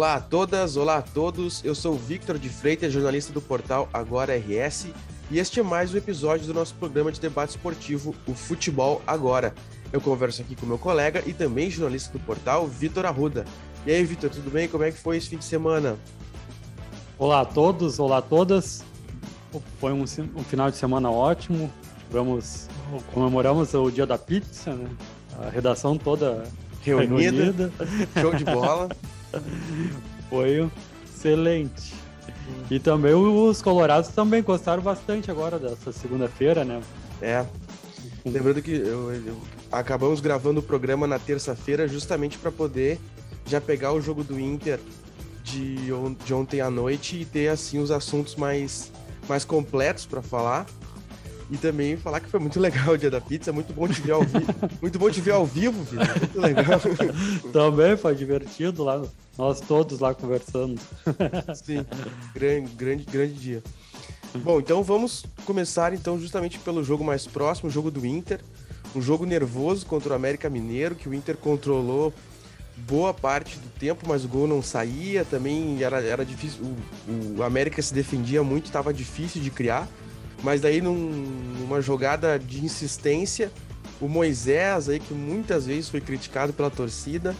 Olá a todas, olá a todos. Eu sou o Victor de Freitas, jornalista do portal Agora RS, e este é mais um episódio do nosso programa de debate esportivo, o Futebol Agora. Eu converso aqui com meu colega e também jornalista do portal, Vitor Arruda. E aí, Vitor, tudo bem? Como é que foi esse fim de semana? Olá a todos, olá a todas. Foi um, um final de semana ótimo. Tivemos, comemoramos o dia da pizza, né? A redação toda reunida. reunida. Show de bola. Foi excelente. E também os colorados também gostaram bastante agora dessa segunda-feira, né? É. Lembrando que eu, eu, acabamos gravando o programa na terça-feira justamente para poder já pegar o jogo do Inter de, on, de ontem à noite e ter assim os assuntos mais, mais completos para falar. E também falar que foi muito legal o dia da pizza, muito bom te ver ao vivo. muito bom te ver ao vivo, Vitor. Muito legal. também foi divertido lá, nós todos lá conversando. Sim, grande, grande, grande dia. Bom, então vamos começar então justamente pelo jogo mais próximo, o jogo do Inter. Um jogo nervoso contra o América Mineiro, que o Inter controlou boa parte do tempo, mas o gol não saía. Também era, era difícil. O, o América se defendia muito, estava difícil de criar. Mas daí, num, numa jogada de insistência, o Moisés, aí, que muitas vezes foi criticado pela torcida,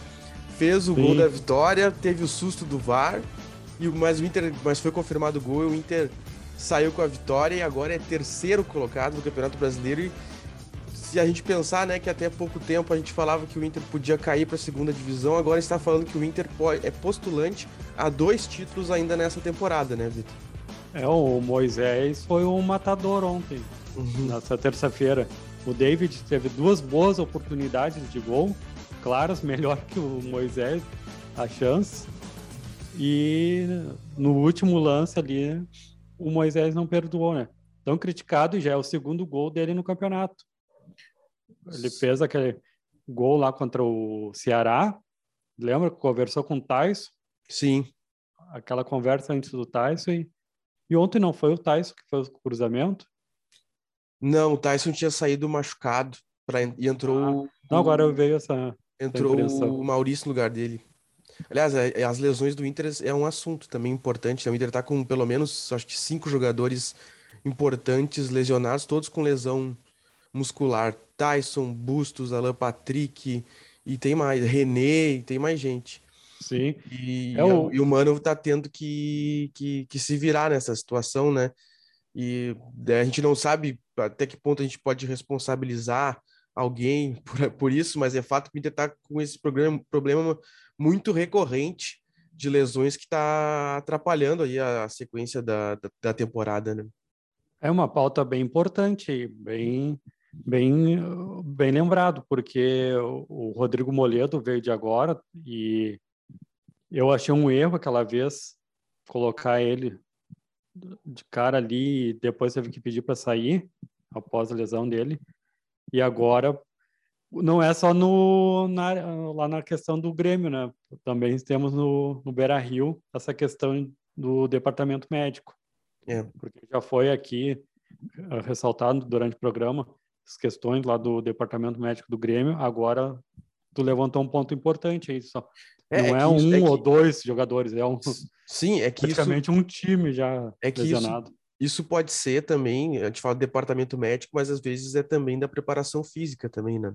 fez o Sim. gol da vitória, teve o susto do VAR, e, mas, o Inter, mas foi confirmado o gol e o Inter saiu com a vitória e agora é terceiro colocado no Campeonato Brasileiro. E se a gente pensar, né, que até pouco tempo a gente falava que o Inter podia cair para a segunda divisão, agora está falando que o Inter é postulante a dois títulos ainda nessa temporada, né, Vitor? É, o Moisés foi um matador ontem, uhum. nessa terça-feira. O David teve duas boas oportunidades de gol, claras, melhor que o Moisés, a chance. E no último lance ali, o Moisés não perdoou, né? Tão criticado e já é o segundo gol dele no campeonato. Ele fez aquele gol lá contra o Ceará. Lembra que conversou com o Tyson? Sim. Aquela conversa antes do Tyson. E, e ontem não foi o Tyson que fez o cruzamento? Não, o Tyson tinha saído machucado pra, e entrou. Ah, não, agora veio essa. Entrou essa o Maurício no lugar dele. Aliás, é, é, as lesões do Inter é um assunto também importante. Né? O Inter está com pelo menos, acho que cinco jogadores importantes lesionados, todos com lesão muscular. Tyson, Bustos, Alan Patrick, e tem mais, René, e tem mais gente. Sim. E, é o... e o Mano tá tendo que, que, que se virar nessa situação, né? E é, a gente não sabe até que ponto a gente pode responsabilizar alguém por, por isso, mas é fato que o Inter tá com esse problema, problema muito recorrente de lesões que está atrapalhando aí a, a sequência da, da, da temporada, né? É uma pauta bem importante, bem bem, bem lembrado, porque o Rodrigo Moledo veio de agora e eu achei um erro aquela vez colocar ele de cara ali e depois teve que pedir para sair após a lesão dele. E agora não é só no, na, lá na questão do Grêmio, né? Também temos no, no Beira Rio essa questão do departamento médico. É. Porque já foi aqui eh, ressaltado durante o programa as questões lá do departamento médico do Grêmio, agora tu levantou um ponto importante aí só. É, não é, é um isso, é ou que... dois jogadores, é um sim, é que praticamente isso... um time já é que lesionado. Isso, isso pode ser também, a gente fala do departamento médico, mas às vezes é também da preparação física também, né?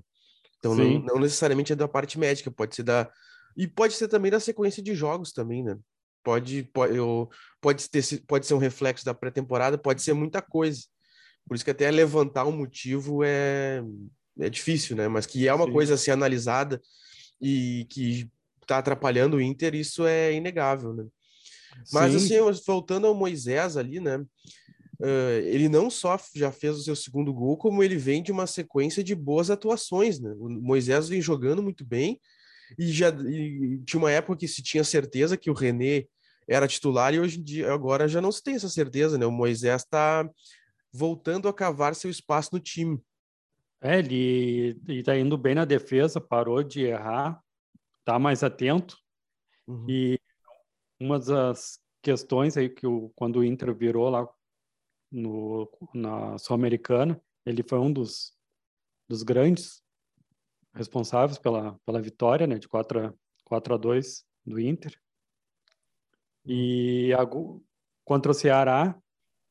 Então não, não, necessariamente é da parte médica, pode ser da e pode ser também da sequência de jogos também, né? Pode pode, eu, pode ter pode ser um reflexo da pré-temporada, pode ser muita coisa. Por isso que até levantar um motivo é, é difícil, né? Mas que é uma Sim. coisa a ser analisada e que está atrapalhando o Inter, isso é inegável, né? Mas Sim. assim, voltando ao Moisés ali, né? Uh, ele não só já fez o seu segundo gol, como ele vem de uma sequência de boas atuações, né? O Moisés vem jogando muito bem e já e tinha uma época que se tinha certeza que o René era titular e hoje em dia agora já não se tem essa certeza, né? O Moisés está voltando a cavar seu espaço no time. É, ele está indo bem na defesa, parou de errar, está mais atento. Uhum. E uma das questões aí que o, quando o Inter virou lá no, na Sul-Americana, ele foi um dos, dos grandes responsáveis pela, pela vitória, né, de 4 a, 4 a 2 do Inter. E a, contra o Ceará,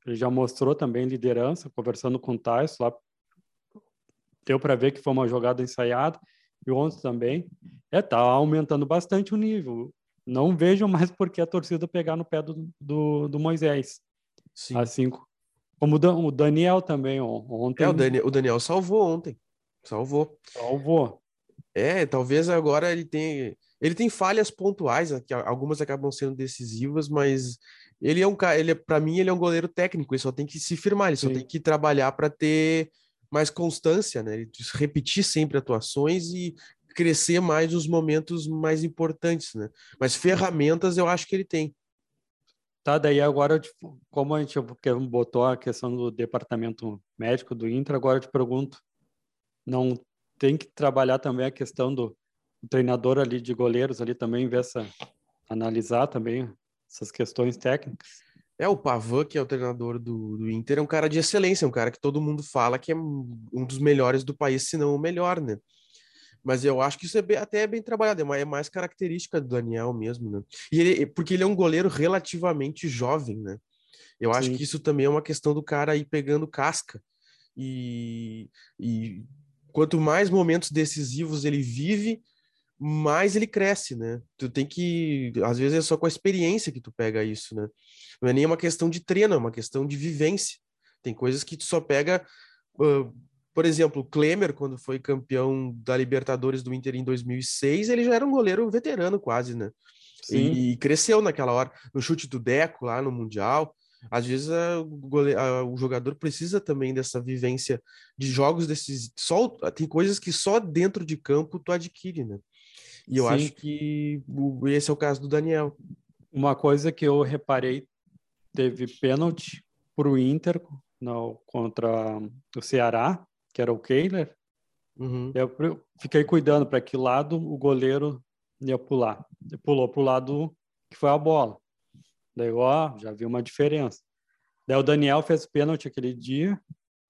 ele já mostrou também liderança, conversando com o Tais lá. Deu para ver que foi uma jogada ensaiada. E ontem também. É, tá aumentando bastante o nível. Não vejo mais por que a torcida pegar no pé do, do, do Moisés. Sim. Assim como o Daniel também ontem. É, o Daniel, o Daniel salvou ontem. Salvou. Salvou. É, talvez agora ele tenha. Ele tem falhas pontuais, que algumas acabam sendo decisivas, mas ele é um cara, ele é, para mim ele é um goleiro técnico, ele só tem que se firmar, ele Sim. só tem que trabalhar para ter mais constância, né? Repetir sempre atuações e crescer mais nos momentos mais importantes, né? Mas ferramentas eu acho que ele tem. Tá, daí agora, como a gente botou a questão do departamento médico do Inter, agora eu te pergunto, não tem que trabalhar também a questão do treinador ali de goleiros ali também, ver essa, analisar também essas questões técnicas? É, o Pavan, que é o treinador do, do Inter, é um cara de excelência, um cara que todo mundo fala que é um dos melhores do país, se não o melhor, né? Mas eu acho que isso é bem, até é bem trabalhado, é mais característica do Daniel mesmo, né? E ele, porque ele é um goleiro relativamente jovem, né? Eu Sim. acho que isso também é uma questão do cara ir pegando casca. E, e quanto mais momentos decisivos ele vive, mais ele cresce, né? Tu tem que, às vezes é só com a experiência que tu pega isso, né? Não é nem uma questão de treino, é uma questão de vivência. Tem coisas que tu só pega uh, por exemplo, o Klemer, quando foi campeão da Libertadores do Inter em 2006, ele já era um goleiro veterano quase, né? E, e, cresceu naquela hora. No chute do Deco, lá no Mundial. Às vezes a, goleiro, a, o, jogador precisa também dessa vivência de jogos desses. Só, tem coisas que só dentro de campo tu adquire, né? E eu Sim. acho que esse é o caso do Daniel. Uma coisa que eu reparei, teve pênalti para o Inter no, contra o Ceará, que era o Kehler, uhum. eu fiquei cuidando para que lado o goleiro ia pular. Ele pulou para o lado que foi a bola. Daí, ó, já vi uma diferença. Daí o Daniel fez pênalti aquele dia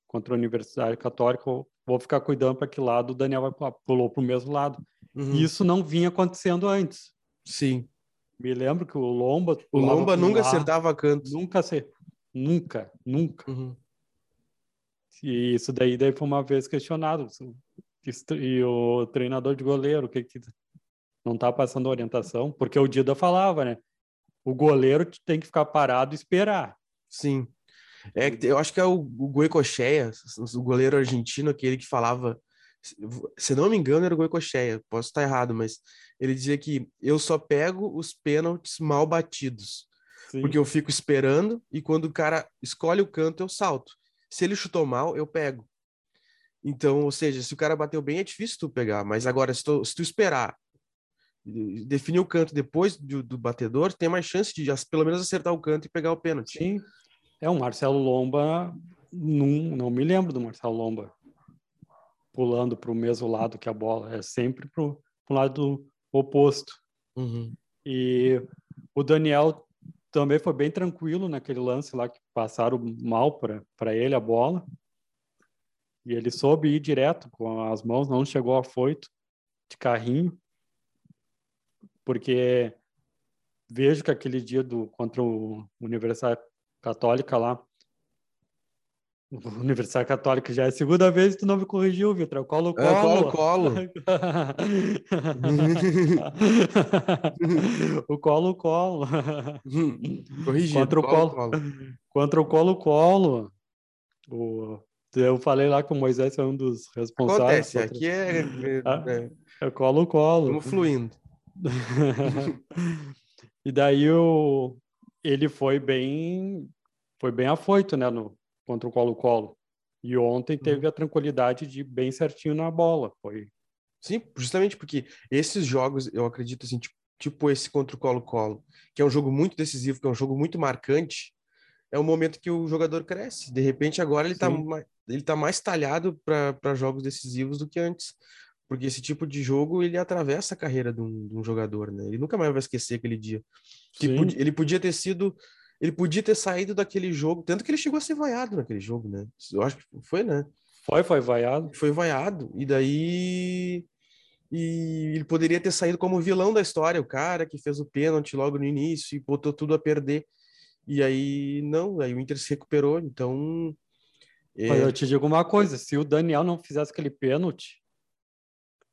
contra a Universidade Católica. vou ficar cuidando para que lado o Daniel vai pular. Pulou para o mesmo lado. Uhum. Isso não vinha acontecendo antes. Sim. Me lembro que o Lomba. O Lomba nunca acertava canto. Nunca acertava. Nunca, nunca. Uhum. E isso daí, daí foi uma vez questionado. E o treinador de goleiro, que, que não está passando orientação, porque o Dida falava, né? O goleiro tem que ficar parado e esperar. Sim. É, eu acho que é o, o Goicocheia, o goleiro argentino, aquele que falava, se não me engano, era o Goicocheia, posso estar errado, mas ele dizia que eu só pego os pênaltis mal batidos, Sim. porque eu fico esperando e quando o cara escolhe o canto, eu salto. Se ele chutou mal, eu pego. Então, ou seja, se o cara bateu bem, é difícil tu pegar. Mas agora, se tu, se tu esperar, definir o canto depois do, do, batedor, tem mais chance de pelo menos acertar o canto e pegar o pênalti. Sim. É, o Marcelo Lomba, não, não me lembro do Marcelo Lomba pulando para o mesmo lado que a bola. É sempre para o lado oposto. Uhum. E o Daniel também foi bem tranquilo naquele lance lá que passaram mal para ele a bola. E ele soube ir direto com as mãos, não chegou a foito de carrinho. Porque vejo que aquele dia do contra o Universidade Católica lá, Universidade Católica já é a segunda vez que tu não me corrigiu, Vitor. Colo, colo. É, colo, colo. o colo, colo. Corrigido. Contra o colo, colo. Contra o colo, colo. O... Eu falei lá que o Moisés é um dos responsáveis. Acontece, aqui é... É, ah, é... é colo, colo. Estamos fluindo. e daí o... ele foi bem... Foi bem afoito, né, no, contra o Colo-Colo. E ontem teve uhum. a tranquilidade de ir bem certinho na bola. Foi. Sim, justamente porque esses jogos, eu acredito assim, tipo, tipo esse contra o Colo-Colo, que é um jogo muito decisivo, que é um jogo muito marcante, é um momento que o jogador cresce. De repente, agora ele está ele tá mais talhado para jogos decisivos do que antes. Porque esse tipo de jogo ele atravessa a carreira de um, de um jogador, né? Ele nunca mais vai esquecer aquele dia. Podia, ele podia ter sido ele podia ter saído daquele jogo, tanto que ele chegou a ser vaiado naquele jogo, né? Eu acho que foi, né? Foi, foi vaiado. Foi vaiado. E daí e ele poderia ter saído como vilão da história, o cara que fez o pênalti logo no início e botou tudo a perder. E aí, não, aí o Inter se recuperou, então... É... Mas eu te digo uma coisa, se o Daniel não fizesse aquele pênalti,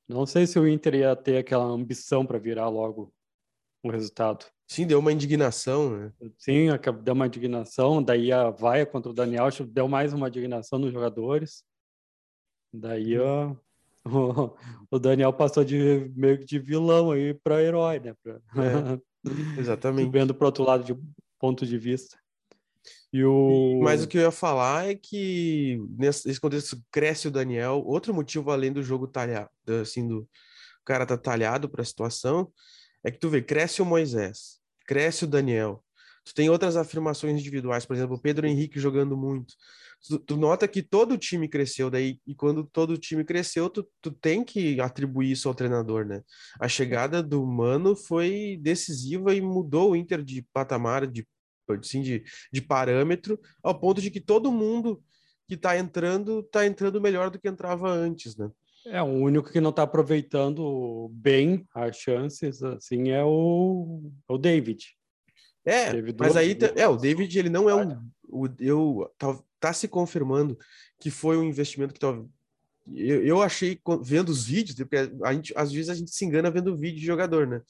não sei se o Inter ia ter aquela ambição para virar logo o resultado. Sim, deu uma indignação, né? Sim, deu uma indignação, daí a vaia contra o Daniel deu mais uma indignação nos jogadores. Daí ó, o, o Daniel passou de meio que de vilão aí para herói, né? Pra... É, exatamente. Vendo para outro lado de ponto de vista. E o... Mas o que eu ia falar é que nesse contexto cresce o Daniel. Outro motivo além do jogo talhado, assim, do o cara tá talhado para a situação, é que tu vê, cresce o Moisés, cresce o Daniel. Tu tem outras afirmações individuais, por exemplo, o Pedro Henrique jogando muito. Tu, tu, nota que todo o time cresceu daí, e quando todo o time cresceu, tu, tu tem que atribuir isso ao treinador, né? A chegada do Mano foi decisiva e mudou o Inter de patamar, de, assim, de, de parâmetro, ao ponto de que todo mundo que tá entrando, tá entrando melhor do que entrava antes, né? É, o único que não está aproveitando bem as chances, assim, é o, o David. É, mas aí, é, o David, ele não é um, o, eu, tá, tá se confirmando que foi um investimento que talvez, eu, eu achei, vendo os vídeos, porque a gente, às vezes a gente se engana vendo vídeo de jogador, né?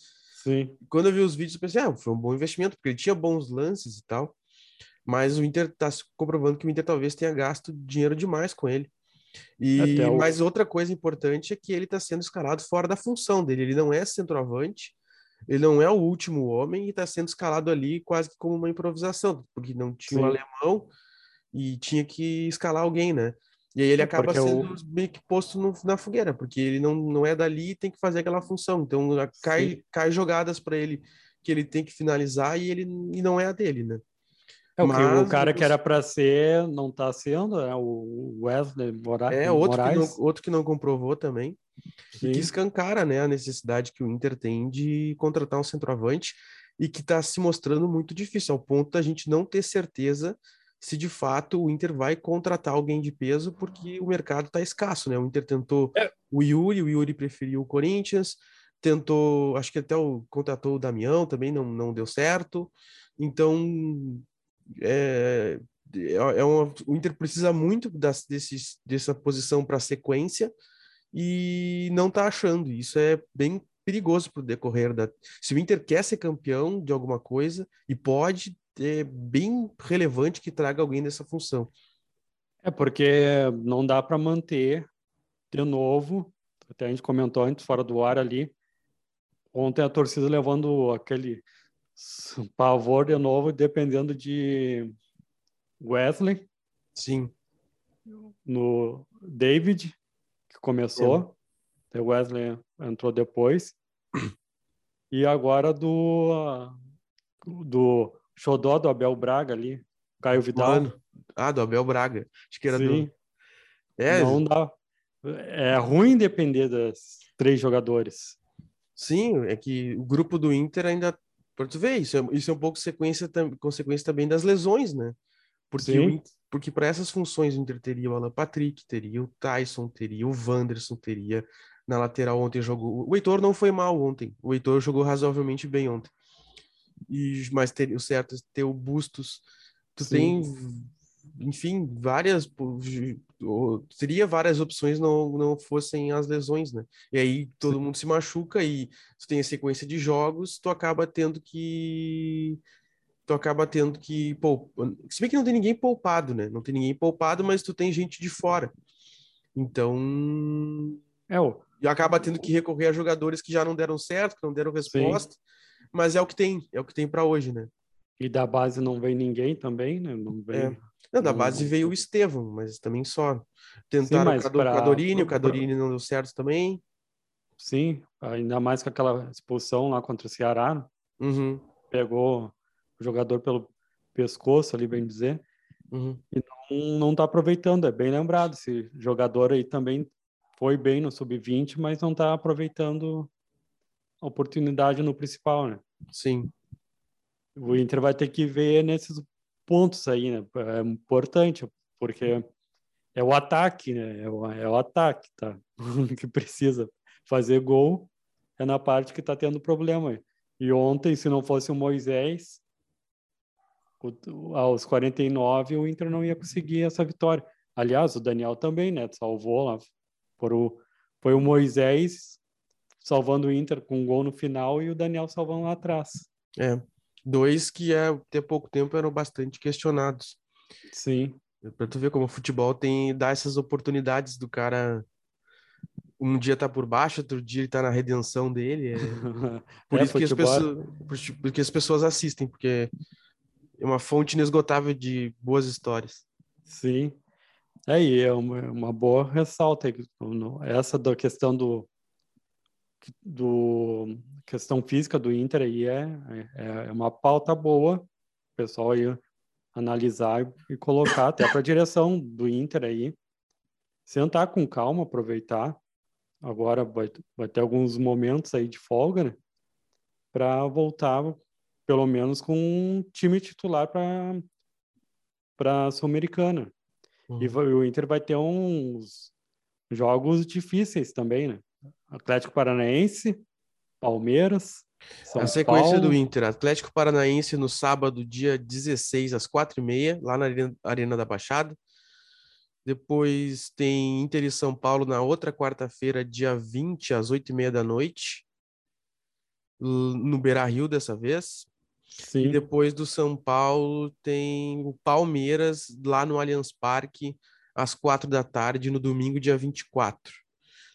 Sim. Quando eu vi os vídeos, eu pensei, ah, foi um bom investimento, porque ele tinha bons lances e tal, mas o Inter tá se comprovando que o Inter talvez tenha gasto dinheiro demais com ele. E o... mas outra coisa importante é que ele está sendo escalado fora da função dele. Ele não é centroavante, ele não é o último homem e está sendo escalado ali quase que como uma improvisação, porque não tinha Sim. um alemão e tinha que escalar alguém, né? E aí ele acaba sendo eu... meio que posto no, na fogueira, porque ele não, não é dali e tem que fazer aquela função. Então cai, cai jogadas para ele que ele tem que finalizar e ele e não é a dele, né? É, Mas, o cara que era para ser não está sendo, é o Wesley Mora é, outro Moraes. Que não, outro que não comprovou também. Sim. E que escancara né, a necessidade que o Inter tem de contratar um centroavante e que está se mostrando muito difícil, ao ponto da gente não ter certeza se de fato o Inter vai contratar alguém de peso, porque o mercado está escasso, né? O Inter tentou é. o Yuri, o Yuri preferiu o Corinthians, tentou, acho que até o contratou o Damião, também não, não deu certo. Então, é, é, é uma, o Inter precisa muito das, desses, dessa posição para sequência e não está achando. Isso é bem perigoso para o decorrer da. Se o Inter quer ser campeão de alguma coisa e pode, é bem relevante que traga alguém nessa função. É porque não dá para manter de novo. Até a gente comentou antes fora do ar ali. Ontem a torcida levando aquele pavor de novo, dependendo de Wesley. Sim. No David, que começou. É. O Wesley entrou depois. E agora do do Xodó do Abel Braga ali, Caio Vidal. Mano. Ah, do Abel Braga. Acho que era Sim. do. É, não dá. É ruim depender das três jogadores. Sim, é que o grupo do Inter ainda para tu ver, isso é, isso é um pouco sequência, consequência também das lesões, né? Porque, o, porque para essas funções o Inter teria o Alan Patrick, teria o Tyson, teria o Wanderson, teria na lateral ontem jogou. O Heitor não foi mal ontem. O Heitor jogou razoavelmente bem ontem. E, mas teria, o certo é ter o Bustos. Tu Sim. tem enfim, várias teria várias opções não não fossem as lesões, né? E aí todo Sim. mundo se machuca e tu tem a sequência de jogos, tu acaba tendo que tu acaba tendo que pô, se bem que não tem ninguém poupado, né? Não tem ninguém poupado, mas tu tem gente de fora. Então, é o e acaba tendo que recorrer a jogadores que já não deram certo, que não deram resposta, Sim. mas é o que tem, é o que tem para hoje, né? E da base não vem ninguém também, né? Não vem é. Não, da base veio o Estevão, mas também só. Tentaram Sim, o pra... Cadorini, o Cadorini não deu certo também. Sim, ainda mais com aquela expulsão lá contra o Ceará. Uhum. Pegou o jogador pelo pescoço ali, bem dizer. Uhum. E não, não tá aproveitando, é bem lembrado. Esse jogador aí também foi bem no sub-20, mas não tá aproveitando a oportunidade no principal, né? Sim. O Inter vai ter que ver nesses pontos aí, né? É importante, porque é o ataque, né? É o, é o ataque, tá? que precisa fazer gol é na parte que está tendo problema. E ontem, se não fosse o Moisés, aos 49 o Inter não ia conseguir essa vitória. Aliás, o Daniel também, né? Salvou lá. Por o, foi o Moisés salvando o Inter com um gol no final e o Daniel salvando lá atrás. É, dois que é, até pouco tempo eram bastante questionados. Sim. Para tu ver como o futebol tem dá essas oportunidades do cara um dia tá por baixo, outro dia ele tá na redenção dele. É... Por é, isso que as, pessoas, porque as pessoas assistem, porque é uma fonte inesgotável de boas histórias. Sim. É, e é uma, uma boa ressalta essa da questão do do questão física do Inter aí é, é, é uma pauta boa, o pessoal aí analisar e colocar até para a direção do Inter aí, sentar com calma, aproveitar. Agora vai, vai ter alguns momentos aí de folga, né? Para voltar pelo menos com um time titular para para a Sul-Americana. Uhum. E o Inter vai ter uns jogos difíceis também, né? Atlético Paranaense, Palmeiras, São A sequência Paulo. do Inter, Atlético Paranaense no sábado, dia 16, às 4h30, lá na Arena da Baixada. Depois tem Inter e São Paulo na outra quarta-feira, dia 20, às 8h30 da noite, no Beira Rio dessa vez. Sim. E depois do São Paulo tem o Palmeiras lá no Allianz Parque às quatro da tarde no domingo, dia 24.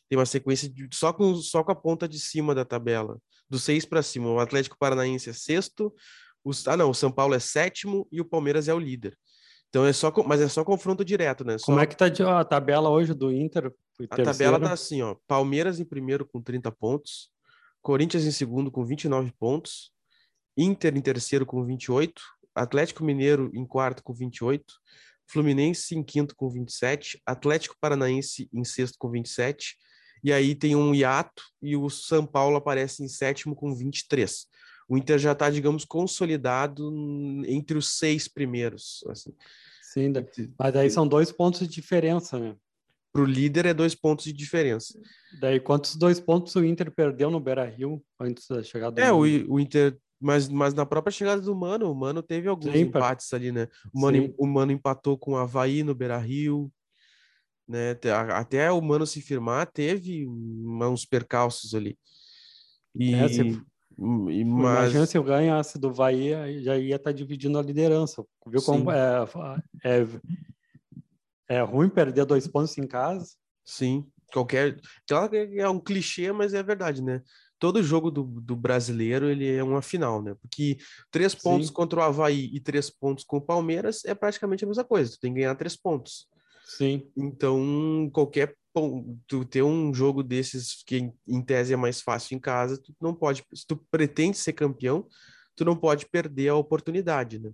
Tem uma sequência de, só, com, só com a ponta de cima da tabela, do seis para cima. O Atlético Paranaense é sexto, o, ah não, o São Paulo é sétimo e o Palmeiras é o líder. Então é só, mas é só confronto direto, né? Só... Como é que tá a tabela hoje do Inter? A tabela tá assim, ó. Palmeiras em primeiro com 30 pontos, Corinthians em segundo com 29 pontos, Inter em terceiro com 28, Atlético Mineiro em quarto com 28, Fluminense em quinto com 27, Atlético Paranaense em sexto com 27, e aí tem um hiato e o São Paulo aparece em sétimo com 23. O Inter já está, digamos, consolidado entre os seis primeiros. Assim. Sim, mas aí são dois pontos de diferença, né? Para o líder é dois pontos de diferença. Daí quantos dois pontos o Inter perdeu no Beira-Rio antes da chegada? É, o, o Inter mas, mas na própria chegada do Mano, o Mano teve alguns Sim, empates ali, né? O Mano, o Mano empatou com o Havaí no Beira Rio, né? Até o Mano se firmar, teve uns percalços ali. E, é, e mas... Imagina se eu ganhasse do Havaí, já ia estar tá dividindo a liderança. Viu como é, é, é ruim perder dois pontos em casa? Sim, qualquer. Claro que é um clichê, mas é verdade, né? todo jogo do, do brasileiro ele é uma final, né? Porque três pontos Sim. contra o Havaí e três pontos com o Palmeiras é praticamente a mesma coisa. Tu tem que ganhar três pontos. Sim. Então, qualquer tu ter um jogo desses que em tese é mais fácil em casa, tu não pode, se tu pretende ser campeão, tu não pode perder a oportunidade, né?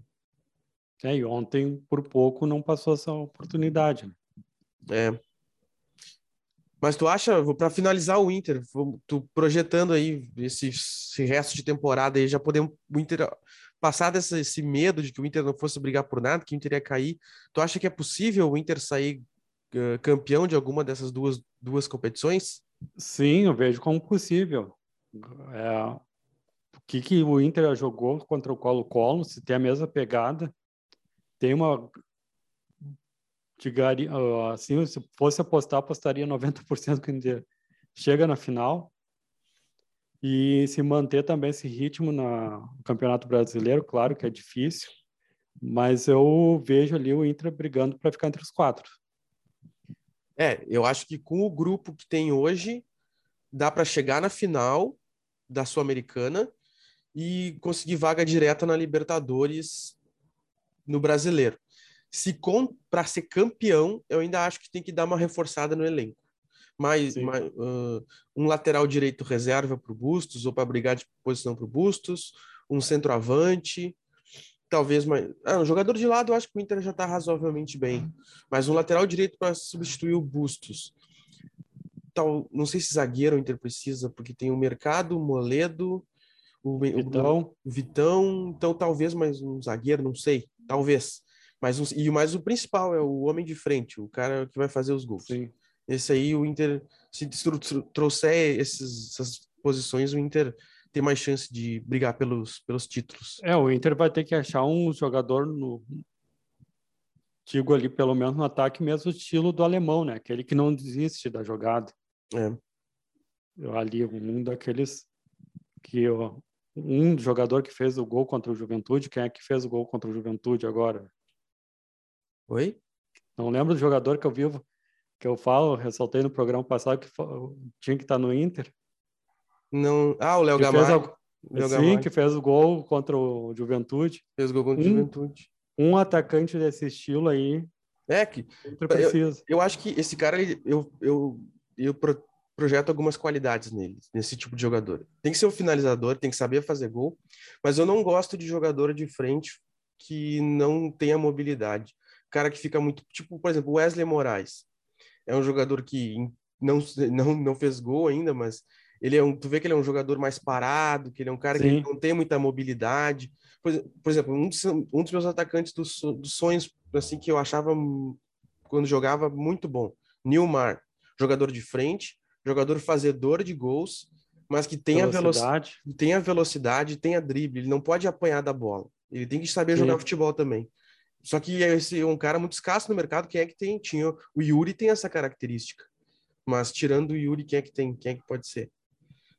É, e ontem por pouco não passou essa oportunidade. Né? É. Mas tu acha, para finalizar o Inter, tu projetando aí esse, esse, resto de temporada aí, já podemos o Inter passar desse esse medo de que o Inter não fosse brigar por nada, que o Inter ia cair. Tu acha que é possível o Inter sair uh, campeão de alguma dessas duas, duas competições? Sim, eu vejo como possível. É, o que, que o Inter jogou contra o Colo-Colo, se tem a mesma pegada, tem uma digaria, assim, se fosse apostar, apostaria 90% que Inter chega na final e se manter também esse ritmo no Campeonato Brasileiro, claro que é difícil, mas eu vejo ali o Inter brigando para ficar entre os quatro. É, eu acho que com o grupo que tem hoje, dá para chegar na final da Sul-Americana e conseguir vaga direta na Libertadores no Brasileiro se para ser campeão, eu ainda acho que tem que dar uma reforçada no elenco. Mais, mais uh, um lateral direito reserva para o Bustos, ou para brigar de posição para o Bustos, um centroavante, talvez mais. Ah, um jogador de lado, eu acho que o Inter já está razoavelmente bem, mas um lateral direito para substituir o Bustos. Tal, não sei se zagueiro o Inter precisa, porque tem o Mercado, o Moledo, o Vitão. o Vitão, então talvez mais um zagueiro, não sei, talvez. Mas, e mais o principal é o homem de frente, o cara que vai fazer os gols. Sim. Esse aí, o Inter, se trouxer esses, essas posições, o Inter tem mais chance de brigar pelos, pelos títulos. É, o Inter vai ter que achar um jogador no. Digo ali, pelo menos no ataque, mesmo estilo do alemão, né? Aquele que não desiste da jogada. É. Ali, um daqueles que ó, um jogador que fez o gol contra o Juventude, quem é que fez o gol contra o Juventude agora? Oi? Não lembro do jogador que eu vivo, que eu falo, ressaltei no programa passado que tinha que estar no Inter. Não. Ah, o Léo Gamalho. Sim, Gamalho. que fez o gol contra o Juventude. Fez o gol contra o um, Juventude. Um atacante desse estilo aí. É que eu, eu, acho que esse cara ele, eu, eu, eu projeto algumas qualidades nele, nesse tipo de jogador. Tem que ser um finalizador, tem que saber fazer gol, mas eu não gosto de jogador de frente que não tenha mobilidade. Cara que fica muito, tipo, por exemplo, Wesley Moraes. É um jogador que não, não, não fez gol ainda, mas ele é um, tu vê que ele é um jogador mais parado, que ele é um cara Sim. que não tem muita mobilidade. Por, por exemplo, um dos, um dos meus atacantes dos, dos sonhos, assim, que eu achava quando jogava muito bom, Nilmar, jogador de frente, jogador fazedor de gols, mas que tenha velocidade, velo tenha velocidade, tenha drible, ele não pode apanhar da bola. Ele tem que saber Sim. jogar futebol também. Só que esse é um cara muito escasso no mercado, quem é que tem? Tinha o Yuri tem essa característica. Mas tirando o Yuri, quem é que tem? Quem é que pode ser?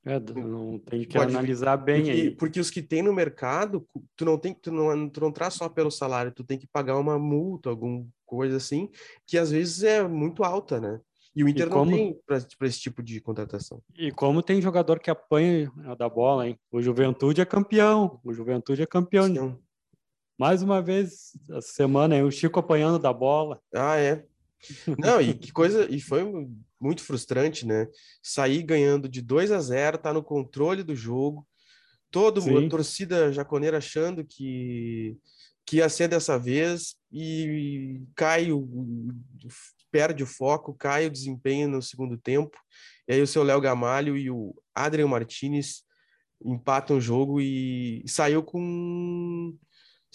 É, não tem que pode, analisar bem porque, aí. Porque os que tem no mercado, tu não tem tu não, tu não traz só pelo salário, tu tem que pagar uma multa, alguma coisa assim, que às vezes é muito alta, né? E o Inter e como... não tem para esse tipo de contratação. E como tem jogador que apanha da bola, hein? O Juventude é campeão. O Juventude é campeão. Sim. Mais uma vez essa semana, o Chico apanhando da bola. Ah, é. Não, e que coisa. E foi muito frustrante, né? Sair ganhando de 2 a 0, tá no controle do jogo. Todo mundo, a torcida jaconeira achando que, que ia ser dessa vez e cai o, perde o foco, cai o desempenho no segundo tempo. E aí o seu Léo Gamalho e o Adrian Martinez empatam o jogo e, saiu com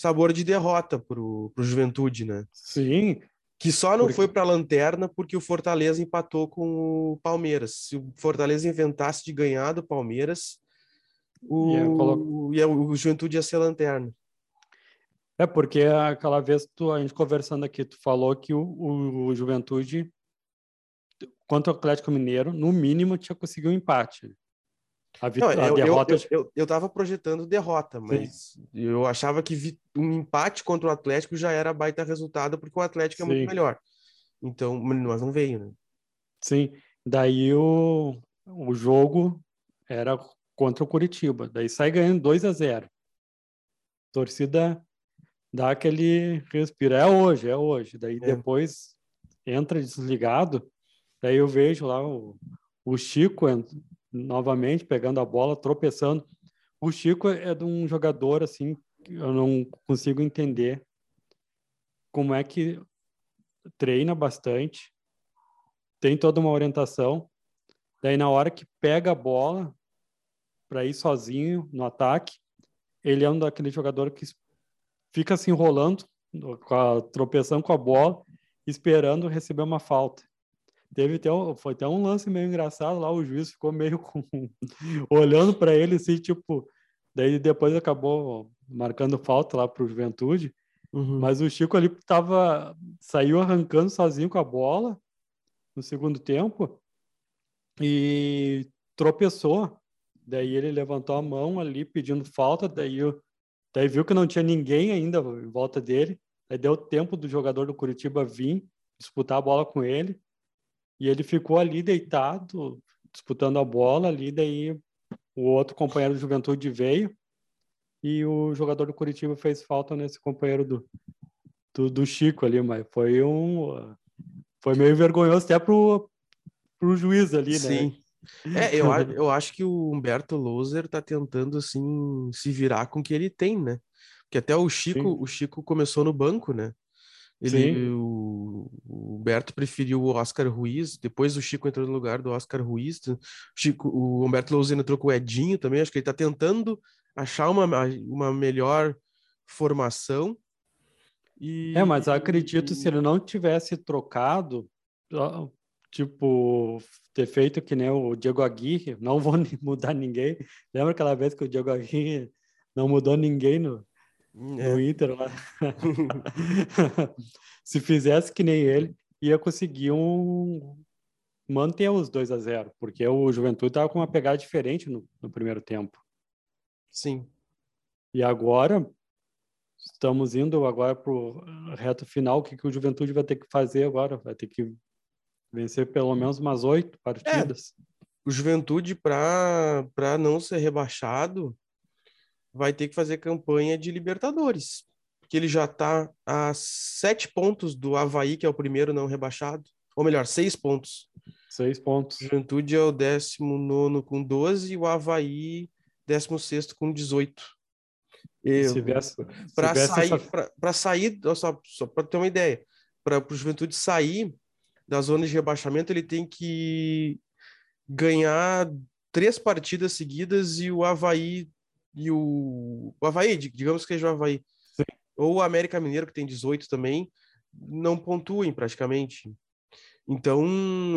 sabor de derrota pro, pro Juventude, né? Sim. Que só não porque... foi para a lanterna porque o Fortaleza empatou com o Palmeiras. Se o Fortaleza inventasse de ganhar do Palmeiras, o, colo... o Juventude ia ser lanterna. É porque aquela vez tu, a gente conversando aqui, tu falou que o, o, o Juventude contra o Atlético Mineiro, no mínimo, tinha conseguido um empate. A, Não, a eu, derrota. Eu, eu, eu projetando derrota, mas Sim. eu achava que um empate contra o Atlético já era baita resultado, porque o Atlético é Sim. muito melhor. Então, mas não veio, né? Sim. Daí o, o jogo era contra o Curitiba. Daí sai ganhando 2 a 0 Torcida dá aquele respiro. É hoje, é hoje. Daí é. depois entra desligado. Daí eu vejo lá o, o Chico novamente pegando a bola, tropeçando. O Chico é de um jogador assim, eu não consigo entender como é que treina bastante, tem toda uma orientação. Daí na hora que pega a bola para ir sozinho no ataque, ele é um daquele jogador que fica se enrolando, com a, tropeçando com a bola, esperando receber uma falta. Teve até, foi até um lance meio engraçado lá, o juiz ficou meio com, olhando para ele assim, tipo, daí depois acabou marcando falta lá para o Juventude, uhum. mas o Chico ali tava, saiu arrancando sozinho com a bola no segundo tempo e tropeçou. Daí ele levantou a mão ali pedindo falta, daí Daí viu que não tinha ninguém ainda em volta dele. Aí deu tempo do jogador do Curitiba vir disputar a bola com ele. E ele ficou ali deitado, disputando a bola ali. Daí o outro companheiro do Juventude veio e o jogador do Curitiba fez falta nesse companheiro do, do, do Chico ali, mas foi um foi meio vergonhoso até pro, pro juiz ali, né? Sim. É, eu, eu acho que o Humberto Loser tá tentando, assim, se virar com o que ele tem, né? Porque até o Chico, Sim. o Chico começou no banco, né? Ele, o, o Humberto preferiu o Oscar Ruiz, depois o Chico entrou no lugar do Oscar Ruiz. O, Chico, o Humberto Loser entrou com o Edinho também, acho que ele tá tentando achar uma, uma melhor formação. E... É, mas acredito se ele não tivesse trocado, tipo, ter feito que nem o Diego Aguirre, não vou mudar ninguém. Lembra aquela vez que o Diego Aguirre não mudou ninguém no, é. no Inter lá? Se fizesse que nem ele, ia conseguir um manter os 2 a 0 porque o Juventude estava com uma pegada diferente no, no primeiro tempo. Sim. E agora estamos indo agora para o reto final. O que, que o Juventude vai ter que fazer agora? Vai ter que vencer pelo menos umas oito partidas. É, o Juventude, para não ser rebaixado, vai ter que fazer campanha de Libertadores. Porque ele já está a sete pontos do Havaí, que é o primeiro não rebaixado. Ou melhor, seis pontos. Seis pontos. Juventude é o décimo nono com 12 e o Havaí décimo sexto com 18. Para sair, essa... sair, só, só para ter uma ideia, para o Juventude sair da zona de rebaixamento, ele tem que ganhar três partidas seguidas e o Havaí e o, o Havaí, digamos que seja o Havaí, Sim. ou o América Mineiro, que tem 18 também, não pontuem praticamente. Então,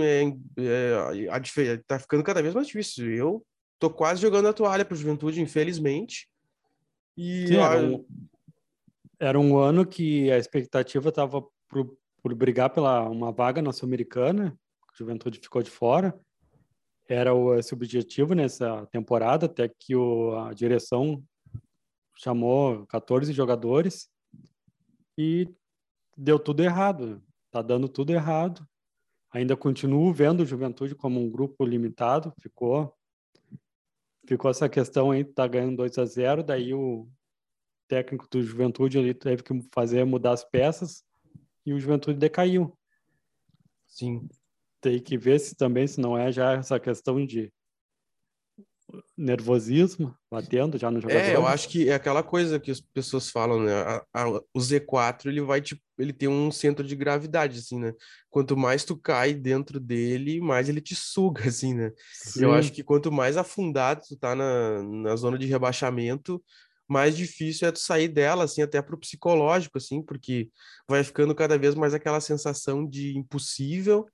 é, é, a, tá ficando cada vez mais difícil. Eu tô quase jogando a toalha para Juventude, infelizmente. E Sim, era, um, era um ano que a expectativa estava por brigar pela uma vaga na Sul-Americana, a Juventude ficou de fora. Era o, esse objetivo nessa temporada, até que o, a direção chamou 14 jogadores e deu tudo errado. Tá dando tudo errado. Ainda continuo vendo o Juventude como um grupo limitado, ficou ficou essa questão aí, tá ganhando 2 a 0, daí o técnico do Juventude ele teve que fazer mudar as peças e o Juventude decaiu. Sim. Tem que ver se também se não é já essa questão de nervosismo batendo já no jogador. É, eu acho que é aquela coisa que as pessoas falam, né? A, a, o Z4 ele vai tipo, ele tem um centro de gravidade, assim, né? Quanto mais tu cai dentro dele, mais ele te suga, assim, né? Sim. Eu acho que quanto mais afundado tu tá na, na zona de rebaixamento, mais difícil é tu sair dela, assim, até para o psicológico, assim, porque vai ficando cada vez mais aquela sensação de impossível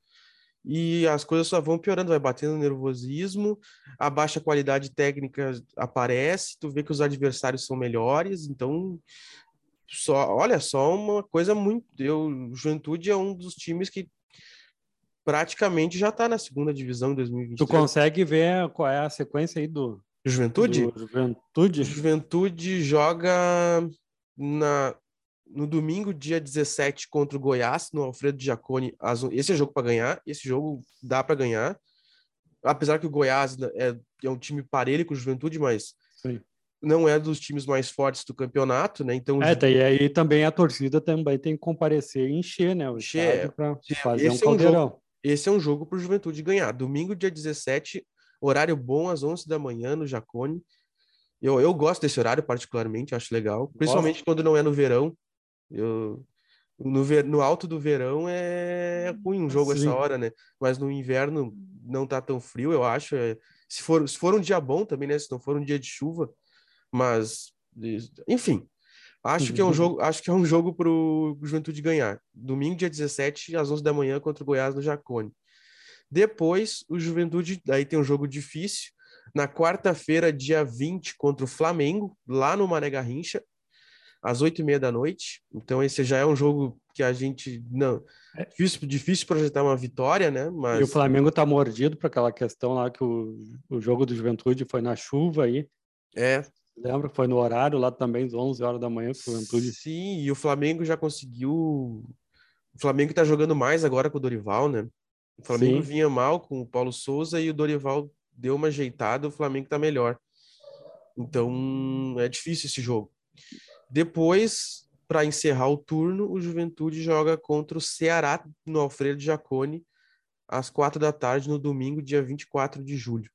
e as coisas só vão piorando, vai batendo nervosismo, a baixa qualidade técnica aparece, tu vê que os adversários são melhores, então só, olha, só uma coisa muito, eu, Juventude é um dos times que praticamente já está na segunda divisão em 2023. Tu consegue ver qual é a sequência aí do, Juventude? Do Juventude? Juventude joga na, no domingo, dia 17, contra o Goiás, no Alfredo Giacone. Esse é jogo para ganhar, esse jogo dá para ganhar. Apesar que o Goiás né, é, é um time parelho com o Juventude, mas Sim. não é dos times mais fortes do campeonato, né? Então, é, daí aí também a torcida também tem que comparecer e encher, né? O encher para fazer esse um caldeirão. É um jogo, esse é um jogo para o Juventude ganhar. Domingo, dia 17, Horário bom às 11 da manhã no Jacone. Eu, eu gosto desse horário particularmente, acho legal. Principalmente Nossa. quando não é no verão. Eu, no, ver, no alto do verão é ruim um jogo Sim. essa hora, né? Mas no inverno não tá tão frio, eu acho. É, se, for, se for um dia bom também, né? Se não for um dia de chuva. Mas, enfim, acho que é um uhum. jogo, acho que é um jogo pro Juventude ganhar. Domingo, dia 17, às 11 da manhã, contra o Goiás no Jacone. Depois, o Juventude, aí tem um jogo difícil. Na quarta-feira, dia 20, contra o Flamengo, lá no Mané Garrincha, às oito e meia da noite. Então, esse já é um jogo que a gente não. É difícil, difícil projetar uma vitória, né? Mas... E o Flamengo tá mordido para aquela questão lá que o, o jogo do Juventude foi na chuva aí. É. Lembra? Foi no horário lá também, às 11 horas da manhã, com o Juventude. Sim, e o Flamengo já conseguiu. O Flamengo tá jogando mais agora com o Dorival, né? O Flamengo Sim. vinha mal com o Paulo Souza e o Dorival deu uma ajeitada, o Flamengo está melhor. Então é difícil esse jogo. Depois, para encerrar o turno, o Juventude joga contra o Ceará no Alfredo Jacone às quatro da tarde no domingo, dia 24 de julho.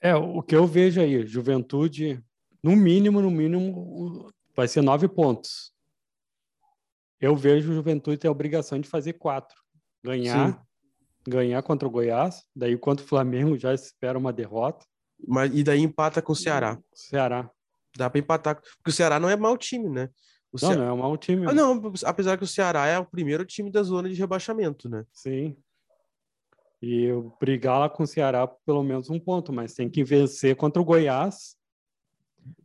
É, o que eu vejo aí, Juventude, no mínimo, no mínimo, vai ser nove pontos. Eu vejo o Juventude ter a obrigação de fazer quatro. Ganhar Sim ganhar contra o Goiás, daí contra o Flamengo já espera uma derrota. Mas, e daí empata com o Ceará. Ceará. Dá para empatar, porque o Ceará não é mau time, né? O não, Ce... não é um mau time. Ah, não, apesar que o Ceará é o primeiro time da zona de rebaixamento, né? Sim. e brigar lá com o Ceará pelo menos um ponto, mas tem que vencer contra o Goiás.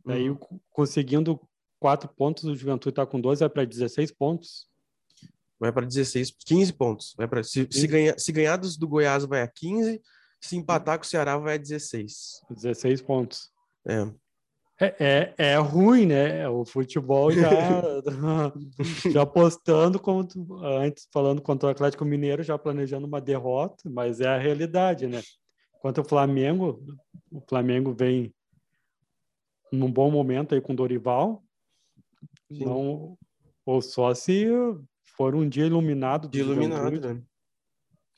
Daí, uhum. conseguindo quatro pontos, o Juventude está com 12, vai para 16 pontos. Vai para 16, 15 pontos. Vai pra, se, se, ganhar, se ganhar dos, do Goiás, vai a 15. Se empatar com o Ceará, vai a 16. 16 pontos. É. É, é, é, ruim, né? O futebol já, já apostando, tu, antes falando contra o Atlético Mineiro, já planejando uma derrota, mas é a realidade, né? Quanto o Flamengo, o Flamengo vem num bom momento aí com o Dorival, não, ou só se for um dia iluminado. Dia iluminado, né?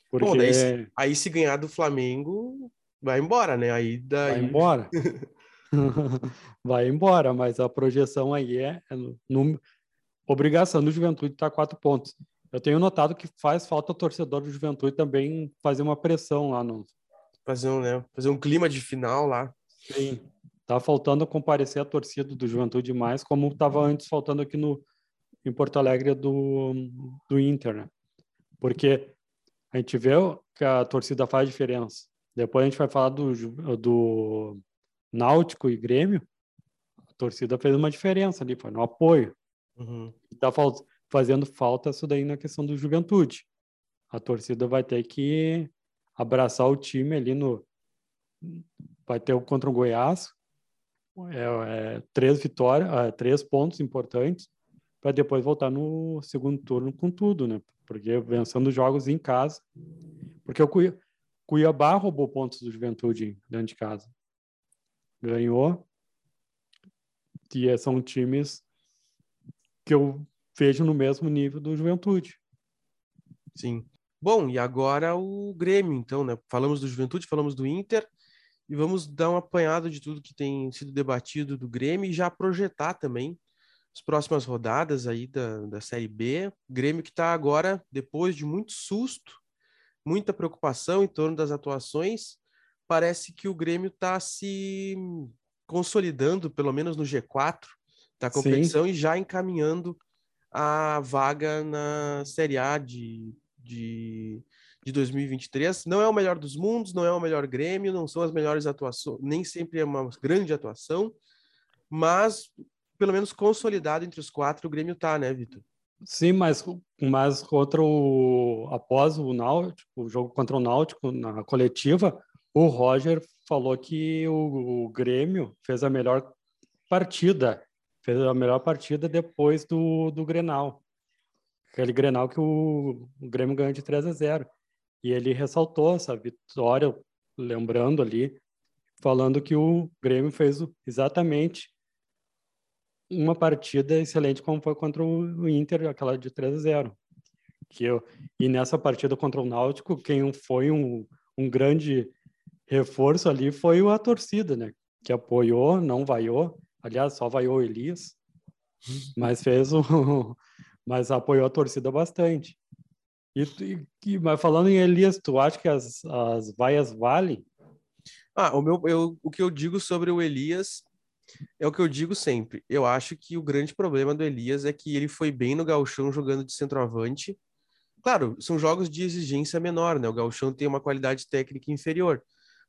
Porque... Bom, daí, aí se ganhar do Flamengo, vai embora, né? Aí daí... Vai embora. vai embora, mas a projeção aí é, é no, obrigação do Juventude estar tá quatro pontos. Eu tenho notado que faz falta o torcedor do Juventude também fazer uma pressão lá no. Fazer um, né? Fazer um clima de final lá. Sim. Tá faltando comparecer a torcida do Juventude mais, como estava antes faltando aqui no em Porto Alegre do, do Inter, né? Porque a gente vê que a torcida faz diferença. Depois a gente vai falar do, do Náutico e Grêmio, a torcida fez uma diferença ali, foi no apoio. Uhum. Tá fazendo falta isso daí na questão do juventude. A torcida vai ter que abraçar o time ali no. Vai ter o contra o Goiás, é, é três vitórias, é, três pontos importantes, para depois voltar no segundo turno com tudo, né? Porque vencendo jogos em casa. Porque o Cuiabá roubou pontos do Juventude dentro de casa ganhou. E é, são times que eu vejo no mesmo nível do Juventude. Sim. Bom, e agora o Grêmio, então, né? Falamos do Juventude, falamos do Inter, e vamos dar uma apanhada de tudo que tem sido debatido do Grêmio e já projetar também as próximas rodadas aí da, da Série B. Grêmio que está agora, depois de muito susto, muita preocupação em torno das atuações, parece que o Grêmio está se consolidando, pelo menos no G4 da competição, Sim. e já encaminhando a vaga na Série A de, de, de 2023. Não é o melhor dos mundos, não é o melhor Grêmio, não são as melhores atuações, nem sempre é uma grande atuação, mas pelo menos consolidado entre os quatro o Grêmio tá, né, Vitor? Sim, mas, mas contra o após o Náutico, o jogo contra o Náutico na coletiva, o Roger falou que o, o, Grêmio fez a melhor partida, fez a melhor partida depois do, do Grenal. Aquele Grenal que o, o Grêmio ganhou de 3 a 0. E ele ressaltou essa vitória, lembrando ali, falando que o Grêmio fez exatamente uma partida excelente como foi contra o Inter, aquela de 3 a 0. Que eu, e nessa partida contra o Náutico, quem foi um, um grande reforço ali foi a torcida, né? Que apoiou, não vaiou. Aliás, só vaiou Elias, mas fez o. mas apoiou a torcida bastante. E, e, mas falando em Elias, tu acha que as, as vaias valem? Ah, o, meu, eu, o que eu digo sobre o Elias é o que eu digo sempre. Eu acho que o grande problema do Elias é que ele foi bem no galchão jogando de centroavante. Claro, são jogos de exigência menor, né? O galchão tem uma qualidade técnica inferior.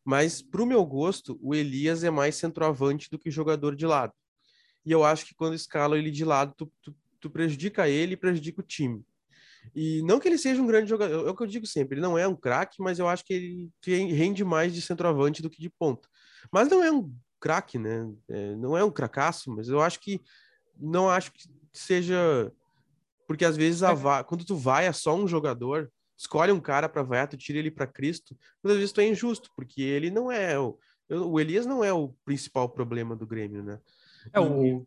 Mas, para o meu gosto, o Elias é mais centroavante do que jogador de lado. E eu acho que quando escala ele de lado, tu, tu, tu prejudica ele e prejudica o time. E não que ele seja um grande jogador, é o que eu digo sempre, ele não é um craque, mas eu acho que ele rende mais de centroavante do que de ponta. Mas não é um craque, né? É, não é um cracaço, mas eu acho que não acho que seja porque às vezes a, é. quando tu vai a só um jogador, escolhe um cara para vaiar, tu tira ele para Cristo, muitas vezes tu é injusto, porque ele não é o, o Elias não é o principal problema do Grêmio, né? É o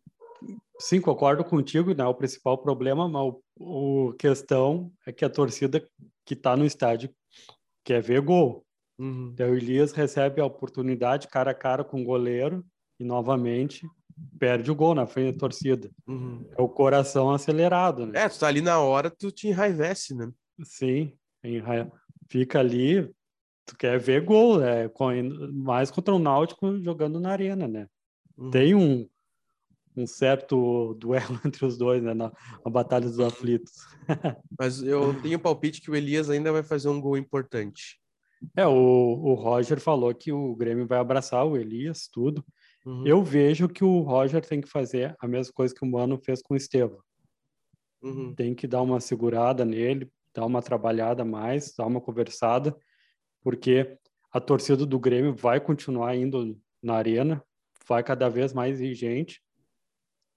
Sim, concordo contigo, né? O principal problema, mas o, o questão é que a torcida que está no estádio quer ver gol. Uhum. Então o Elias recebe a oportunidade cara a cara com o goleiro e novamente perde o gol na frente da torcida. Uhum. É o coração acelerado, né? É, tu tá ali na hora, tu te enraivece, né? Sim, fica ali, tu quer ver gol, né? mais contra o Náutico jogando na arena, né? Uhum. Tem um, um certo duelo entre os dois, né? Na, na Batalha dos Aflitos. Mas eu tenho palpite que o Elias ainda vai fazer um gol importante. É, o, o Roger falou que o Grêmio vai abraçar o Elias, tudo. Uhum. Eu vejo que o Roger tem que fazer a mesma coisa que o Mano fez com o Estevam. Uhum. Tem que dar uma segurada nele, dar uma trabalhada mais, dar uma conversada, porque a torcida do Grêmio vai continuar indo na arena, vai cada vez mais gente.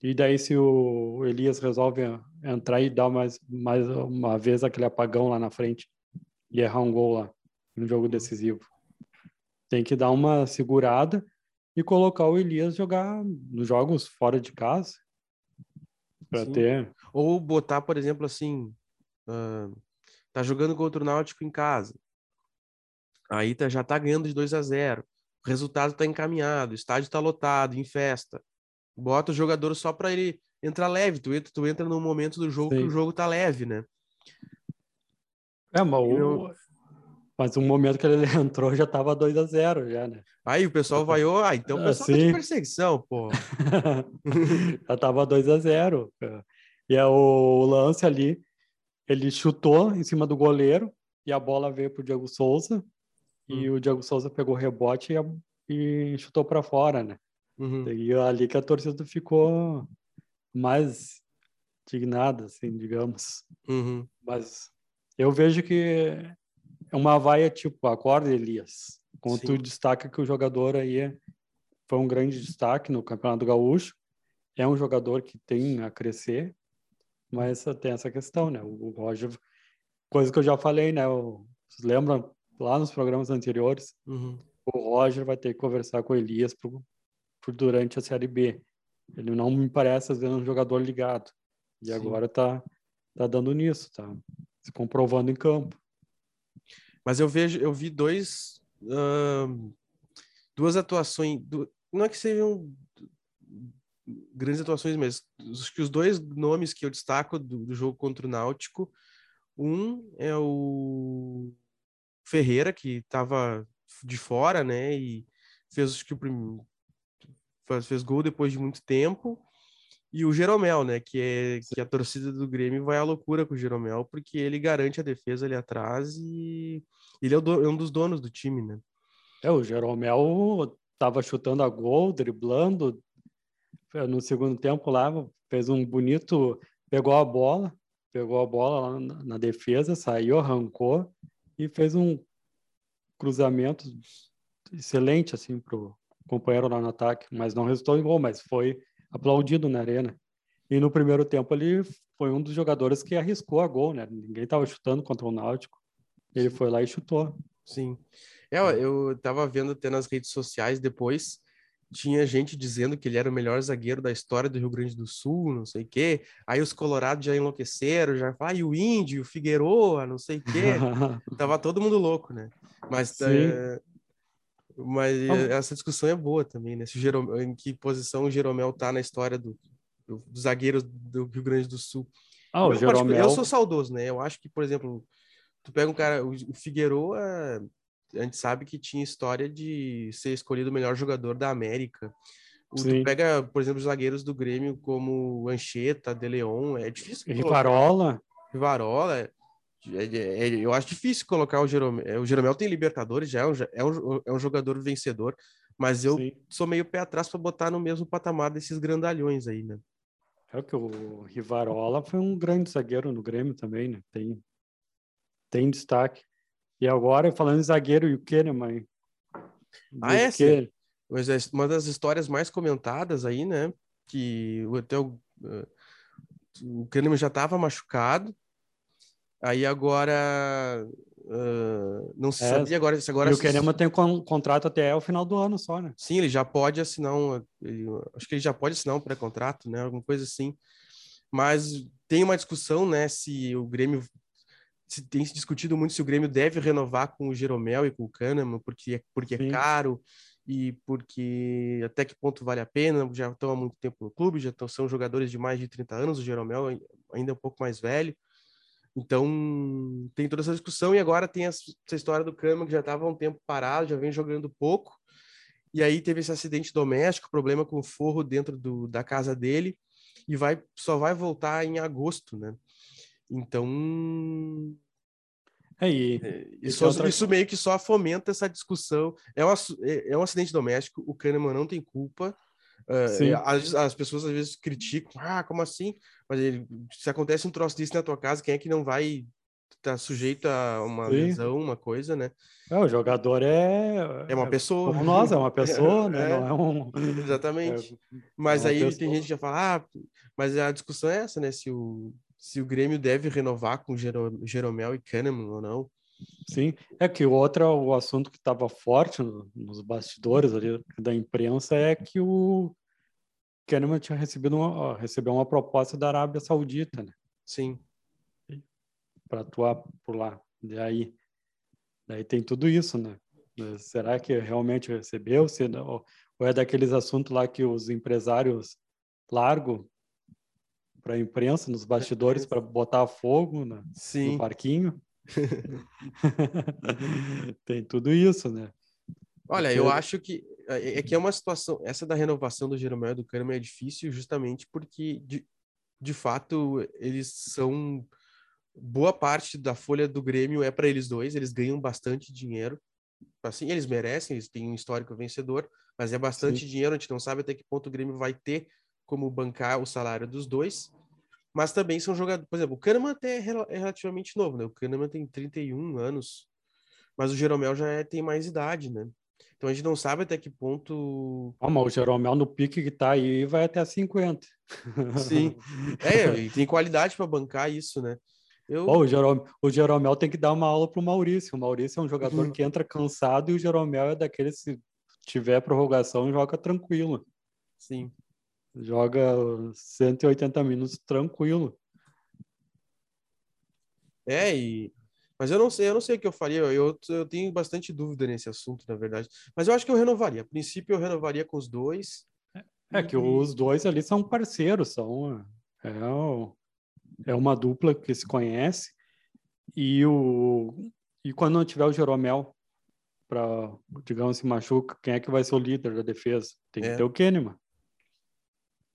E daí, se o Elias resolve entrar e dar mais, mais uma vez aquele apagão lá na frente e errar um gol lá no jogo decisivo, tem que dar uma segurada e colocar o Elias jogar nos jogos fora de casa para ter. Ou botar, por exemplo, assim, uh, tá jogando contra o Náutico em casa, aí tá, já tá ganhando de 2 a 0 o resultado está encaminhado, o estádio está lotado, em festa. Bota o jogador só para ele entrar leve. Tu entra, tu entra no momento do jogo Sim. que o jogo tá leve, né? É, mas o, mas o momento que ele entrou já tava 2 a 0 já, né? Aí o pessoal vaiou, ah, então o pessoal assim... tá de perseguição, pô. já tava 2 a 0 E é o lance ali, ele chutou em cima do goleiro e a bola veio pro Diego Souza e hum. o Diego Souza pegou o rebote e, e chutou para fora, né? Uhum. E ali que a torcida ficou mais indignada, assim, digamos. Uhum. Mas eu vejo que é uma vaia tipo, acorda, Elias. Quando Sim. tu destaca que o jogador aí foi um grande destaque no Campeonato Gaúcho, é um jogador que tem a crescer, mas tem essa questão, né? O Roger, coisa que eu já falei, né? Vocês lembram lá nos programas anteriores? Uhum. O Roger vai ter que conversar com o Elias por, durante a Série B. Ele não me parece, às vezes, um jogador ligado. E Sim. agora tá, tá dando nisso, tá se comprovando em campo. Mas eu vejo, eu vi dois, uh, duas atuações, do, não é que sejam grandes atuações mesmo, acho que os dois nomes que eu destaco do, do jogo contra o Náutico, um é o Ferreira, que estava de fora, né, e fez acho que o primeiro, fez gol depois de muito tempo, e o Jeromel, né? Que é que a torcida do Grêmio vai à loucura com o Jeromel, porque ele garante a defesa ali atrás e ele é, do, é um dos donos do time, né? É, o Jeromel tava chutando a gol, driblando no segundo tempo lá, fez um bonito, pegou a bola, pegou a bola lá na, na defesa, saiu, arrancou e fez um cruzamento excelente assim pro companheiro lá no ataque, mas não resultou em gol, mas foi aplaudido na arena. E no primeiro tempo ele foi um dos jogadores que arriscou a gol, né? Ninguém estava chutando contra o Náutico. Ele foi lá e chutou. Sim. É, eu estava vendo até nas redes sociais depois, tinha gente dizendo que ele era o melhor zagueiro da história do Rio Grande do Sul, não sei o quê. Aí os colorados já enlouqueceram, já falaram, ah, o Índio, o Figueroa, não sei o quê. Tava todo mundo louco, né? Mas é, mas essa discussão é boa também, né? Se Jeromel, em que posição o Jeromel tá na história do, do, dos zagueiros do Rio Grande do Sul. Ah, o eu, Jeromel... eu sou saudoso, né? Eu acho que, por exemplo, tu pega um cara, o, o Figueiredo, a gente sabe que tinha história de ser escolhido o melhor jogador da América. O, tu pega, por exemplo, os zagueiros do Grêmio como Ancheta, De Leon, é difícil. Rivarola. Rivarola. É, é, eu acho difícil colocar o Jeromel. É, o Jeromel tem Libertadores, já é um, é um, é um jogador vencedor, mas eu Sim. sou meio pé atrás para botar no mesmo patamar desses grandalhões aí, né? É que o Rivarola foi um grande zagueiro no Grêmio também, né? Tem, tem destaque. E agora, falando em zagueiro, e o Kahneman? Ah, é? Sim. Mas é uma das histórias mais comentadas aí, né? Que até o, uh, o Kahneman já estava machucado, Aí agora. Uh, não se é, sabia agora se agora. E o Kerema tem um contrato até o final do ano só, né? Sim, ele já pode assinar um. Ele, acho que ele já pode assinar um pré-contrato, né? Alguma coisa assim. Mas tem uma discussão, né? Se o Grêmio. Se tem se discutido muito se o Grêmio deve renovar com o Jeromel e com o Kahneman, porque, é, porque é caro e porque até que ponto vale a pena. Já estão há muito tempo no clube, já estão, são jogadores de mais de 30 anos. O Jeromel ainda é um pouco mais velho. Então, tem toda essa discussão, e agora tem essa história do Kahneman, que já estava um tempo parado, já vem jogando pouco, e aí teve esse acidente doméstico, problema com o forro dentro do, da casa dele, e vai só vai voltar em agosto, né? Então. É, e, é, isso, outra... isso, meio que só fomenta essa discussão. É um, é, é um acidente doméstico, o Kahneman não tem culpa. Uh, as, as, pessoas às vezes criticam, ah, como assim? Mas ele, se acontece um troço desse na tua casa, quem é que não vai estar tá sujeito a uma Sim. lesão, uma coisa, né? É, o jogador é. É uma pessoa. Como nós, é uma pessoa, né? É, não é um. Exatamente. É, mas é aí pessoa. tem gente que já fala, ah, mas a discussão é essa, né? Se o, se o Grêmio deve renovar com Jeromel e Kahneman ou não. Sim, é que o outro o assunto que estava forte no, nos bastidores ali da imprensa é que o Kahneman tinha recebido uma, recebeu uma proposta da Arábia Saudita, né? Sim. Para atuar por lá. E aí, daí tem tudo isso, né? Será que realmente recebeu? Se, ou, ou é daqueles assuntos lá que os empresários largam para a imprensa, nos bastidores, para botar fogo na, no parquinho. Tem tudo isso, né? Olha, eu acho que é, é que é uma situação, essa da renovação do Jeromel e do Kahneman é difícil justamente porque, de, de fato, eles são boa parte da folha do Grêmio é para eles dois, eles ganham bastante dinheiro. Assim, eles merecem, eles têm um histórico vencedor, mas é bastante Sim. dinheiro, a gente não sabe até que ponto o Grêmio vai ter como bancar o salário dos dois, mas também são jogadores, por exemplo, o Kahneman até é relativamente novo, né? O Kahneman tem 31 anos, mas o Jeromel já é, tem mais idade, né? Então a gente não sabe até que ponto. Ah, mas o Jeromel no pique que tá aí vai até 50. Sim. É, e tem qualidade para bancar isso, né? Eu... O, Jeromel, o Jeromel tem que dar uma aula pro Maurício. O Maurício é um jogador que entra cansado e o Jeromel é daquele se tiver prorrogação joga tranquilo. Sim. Joga 180 minutos tranquilo. É, e... mas eu não sei, eu não sei o que eu faria. Eu, eu tenho bastante dúvida nesse assunto, na verdade. Mas eu acho que eu renovaria. A princípio, eu renovaria com os dois. É que os dois ali são parceiros, são é, é uma dupla que se conhece. E o e quando não tiver o Jeromel para, digamos, se machuca, quem é que vai ser o líder da defesa? Tem é. que ter o Kahneman.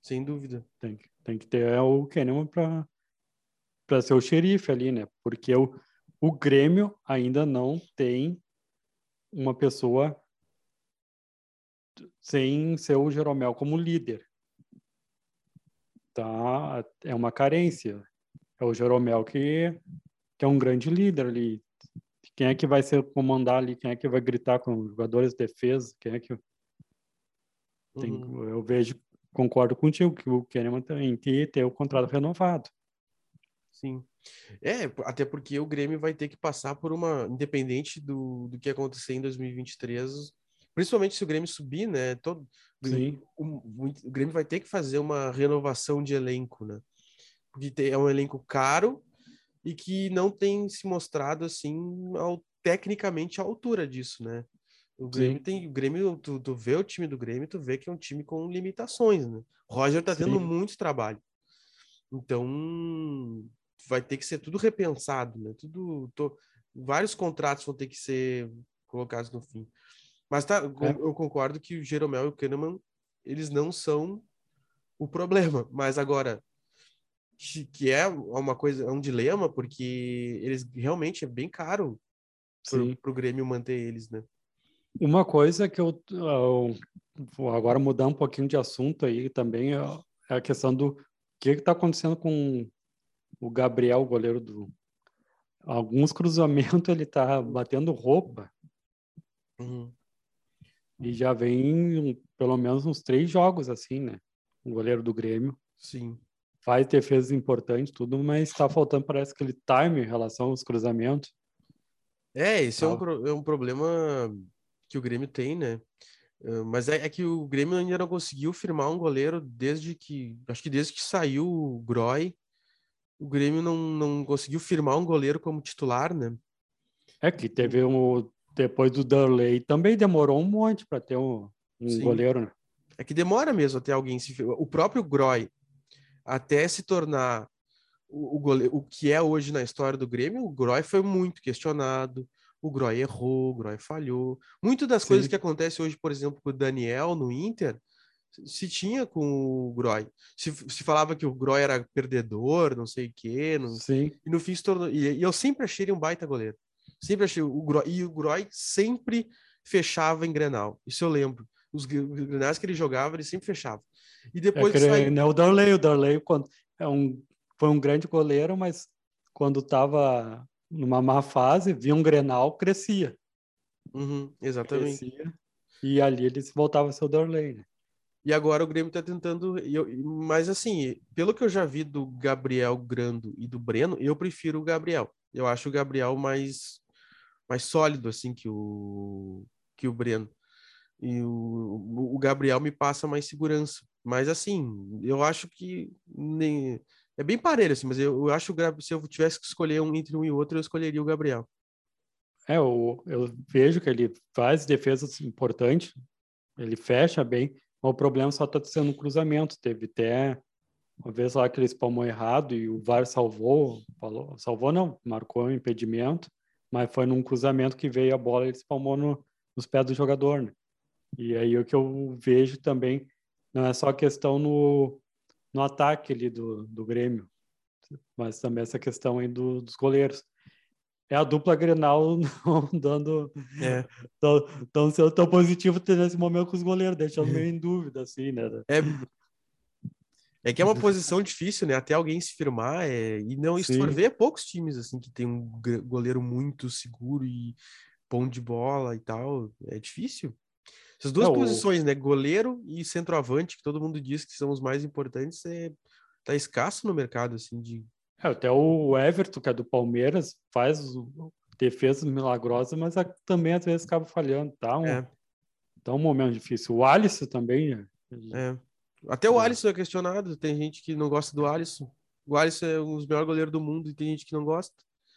Sem dúvida. Tem, tem que ter o Kahneman para ser o xerife ali, né? Porque o, o Grêmio ainda não tem uma pessoa sem ser o Jeromel como líder. Tá? É uma carência. É o Jeromel que, que é um grande líder ali. Quem é que vai ser comandar ali? Quem é que vai gritar com os jogadores de defesa? Quem é que tem, uhum. eu vejo concordo contigo que o Kahneman tem que ter o contrato renovado. Sim. É, até porque o Grêmio vai ter que passar por uma, independente do, do que acontecer em 2023, principalmente se o Grêmio subir, né? Todo, Sim. O, o, o Grêmio vai ter que fazer uma renovação de elenco, né? Porque é um elenco caro e que não tem se mostrado assim ao, tecnicamente à altura disso, né? O Grêmio Sim. tem. O Grêmio, tu, tu vê o time do Grêmio, tu vê que é um time com limitações, né? O Roger tá Sim. tendo muito trabalho. Então vai ter que ser tudo repensado, né? Tudo. Tô, vários contratos vão ter que ser colocados no fim. Mas tá, é. eu concordo que o Jeromel e o Kahneman, eles não são o problema. Mas agora, que é uma coisa, é um dilema, porque eles realmente é bem caro para o Grêmio manter eles, né? Uma coisa que eu, eu vou agora mudar um pouquinho de assunto aí também é, a questão do que está acontecendo com o Gabriel, goleiro do. Alguns cruzamentos ele está batendo roupa. Uhum. E já vem pelo menos uns três jogos assim, né? O goleiro do Grêmio. Sim. Faz defesas importantes, tudo, mas está faltando, parece, aquele time em relação aos cruzamentos. É, esse é, um, é um problema que o Grêmio tem, né? Mas é, é, que o Grêmio ainda não conseguiu firmar um goleiro desde que. Acho que desde que saiu o Groy, o Grêmio não, não conseguiu firmar um goleiro como titular, né? É que teve um. Depois do Darley também demorou um monte para ter um, um goleiro, né? É que demora mesmo até alguém se. O próprio Groy, até se tornar o, o, goleiro, o que é hoje na história do Grêmio, o Groy foi muito questionado o Groy errou, o Groy falhou. Muito das Sim. coisas que acontecem hoje, por exemplo, com o Daniel no Inter, se tinha com o Groy. Se, se falava que o Groy era perdedor, não sei o quê. Não... Sim. E no fim se tornou. E, e, eu sempre achei ele um baita goleiro. Sempre achei o Groy, e o Groy sempre fechava em Grenal. Isso eu lembro. Os Grenais que ele jogava, ele sempre fechava. E depois é, né, o Darley, o Darley quando é um foi um grande goleiro, mas quando estava numa má fase, via um Grenal, crescia. Uhum, exatamente. Crescia, e ali eles voltavam a ser o Darley, né? E agora o Grêmio está tentando. Eu, mas assim, pelo que eu já vi do Gabriel Grando e do Breno, eu prefiro o Gabriel. Eu acho o Gabriel mais, mais sólido assim que o, que o Breno. E o, o Gabriel me passa mais segurança. Mas assim, eu acho que nem, é bem parelho, assim, mas eu, eu acho que se eu tivesse que escolher um entre um e outro, eu escolheria o Gabriel. É, eu, eu vejo que ele faz defesas importantes, ele fecha bem, o problema só está sendo um cruzamento. Teve até uma vez lá que ele espalmou errado e o VAR salvou, falou, salvou não, marcou um impedimento, mas foi num cruzamento que veio a bola e ele espalmou no, nos pés do jogador, né? E aí o que eu vejo também não é só questão no, no ataque ali do, do Grêmio, mas também essa questão aí do, dos goleiros é a dupla Grenal dando é. tão, tão, tão, tão positivo nesse momento com os goleiros, deixando meio em dúvida, assim, né? É, é que é uma posição difícil, né? Até alguém se firmar é... e não isso for ver poucos times assim que tem um goleiro muito seguro e bom de bola e tal, é difícil. Essas duas posições, o... né? Goleiro e centroavante, que todo mundo diz que são os mais importantes, é... tá escasso no mercado assim de é, até o Everton, que é do Palmeiras, faz defesas milagrosas, mas também às vezes acaba falhando. Tá um, é. tá um momento difícil. O Alisson também. Né? É. Até o é. Alisson é questionado. Tem gente que não gosta do Alisson. O Alisson é um dos melhores goleiros do mundo e tem gente que não gosta.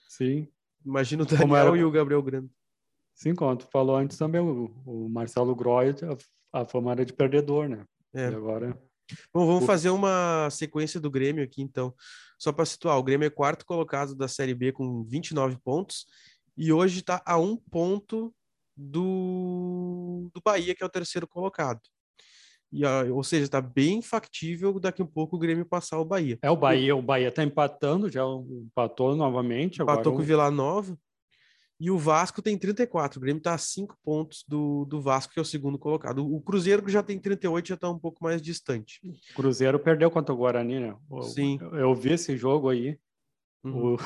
Sim. Imagina o Daniel era... e o Gabriel Grande. Sim, como tu falou antes também, o, o Marcelo Groy, a, a fama era de perdedor, né? É. E agora Bom, vamos fazer uma sequência do Grêmio aqui, então. Só para situar, o Grêmio é quarto colocado da Série B com 29 pontos e hoje está a um ponto do, do Bahia, que é o terceiro colocado. E, ou seja, está bem factível daqui a um pouco o Grêmio passar o Bahia. É, o Bahia, o Bahia está empatando, já empatou novamente. Empatou agora com o Vila Nova. E o Vasco tem 34. O Grêmio está a 5 pontos do, do Vasco, que é o segundo colocado. O Cruzeiro, que já tem 38, já está um pouco mais distante. O Cruzeiro perdeu contra o Guarani, né? O, Sim. Eu vi esse jogo aí. Uhum.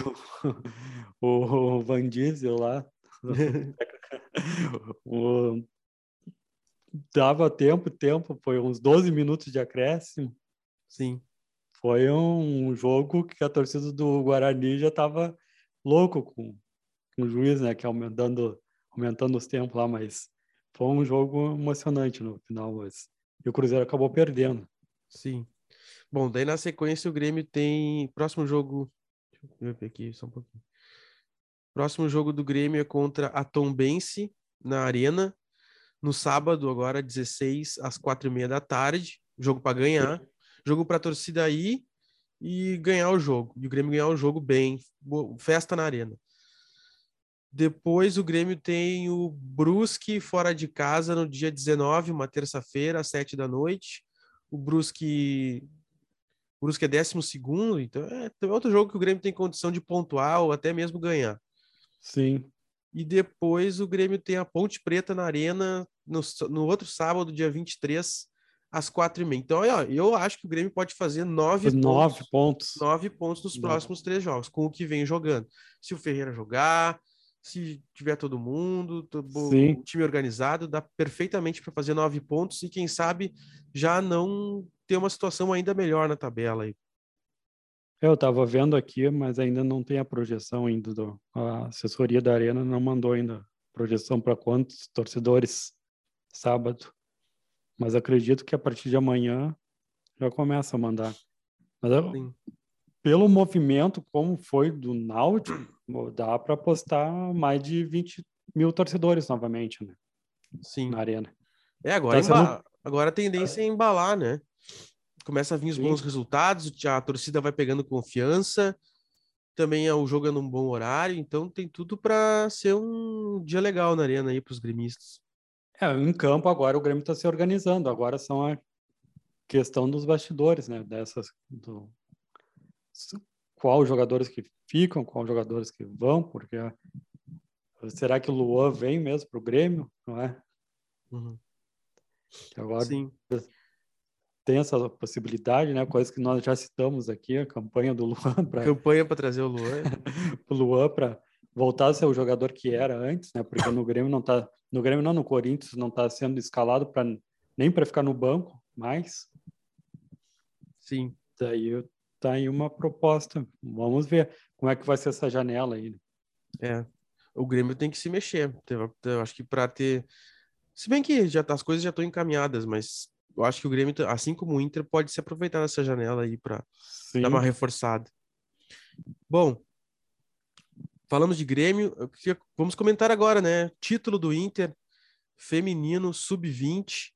O, o Van Diesel lá. o, dava tempo, tempo. Foi uns 12 minutos de acréscimo. Sim. Foi um jogo que a torcida do Guarani já estava louco com o juiz, né, que é aumentando, aumentando os tempos lá, mas foi um jogo emocionante no final, mas e o Cruzeiro acabou perdendo. Sim. Bom, daí na sequência o Grêmio tem próximo jogo, deixa eu ver aqui só um pouquinho. Próximo jogo do Grêmio é contra a Tombense na Arena no sábado agora 16 às quatro e meia da tarde, jogo para ganhar, jogo para torcida aí e ganhar o jogo. E o Grêmio ganhar o jogo bem, festa na Arena. Depois o Grêmio tem o Brusque fora de casa no dia 19, uma terça-feira, às 7 da noite. O Brusque, o Brusque é 12 segundo, então é, é outro jogo que o Grêmio tem condição de pontuar ou até mesmo ganhar. Sim. E depois o Grêmio tem a Ponte Preta na Arena no, no outro sábado, dia 23, às quatro e meia. Então, ó, eu acho que o Grêmio pode fazer nove, nove pontos, pontos. Nove pontos nos próximos três jogos, com o que vem jogando. Se o Ferreira jogar, se tiver todo mundo, o time organizado, dá perfeitamente para fazer nove pontos e quem sabe já não ter uma situação ainda melhor na tabela aí. Eu estava vendo aqui, mas ainda não tem a projeção ainda. Do, a assessoria da Arena não mandou ainda projeção para quantos torcedores sábado. Mas acredito que a partir de amanhã já começa a mandar. Mas pelo movimento como foi do Náutico, dá para apostar mais de 20 mil torcedores novamente, né? Sim. Na arena. É, agora, tá sendo... agora a tendência é embalar, né? Começa a vir os Sim. bons resultados, a torcida vai pegando confiança, também é o jogo é num bom horário, então tem tudo para ser um dia legal na arena aí para os gremistas. É, em campo agora o Grêmio está se organizando, agora são a questão dos bastidores, né? Dessas do, qual jogadores que ficam, qual jogadores que vão, porque será que o Luan vem mesmo para o Grêmio? Não é? Uhum. Agora Sim. tem essa possibilidade, né? Coisa que nós já citamos aqui, a campanha do Luan para campanha para trazer o Luan, o Luan para voltar a ser o jogador que era antes, né? Porque no Grêmio não tá, no Grêmio não, no Corinthians não está sendo escalado para nem para ficar no banco mais. Sim. Daí tá aí uma proposta. Vamos ver como é que vai ser essa janela aí. Né? É. O Grêmio tem que se mexer. Eu acho que para ter se bem que já tá, as coisas já estão encaminhadas, mas eu acho que o Grêmio, assim como o Inter, pode se aproveitar dessa janela aí para dar uma reforçada. Bom, falamos de Grêmio, queria, vamos comentar agora, né? Título do Inter feminino sub-20.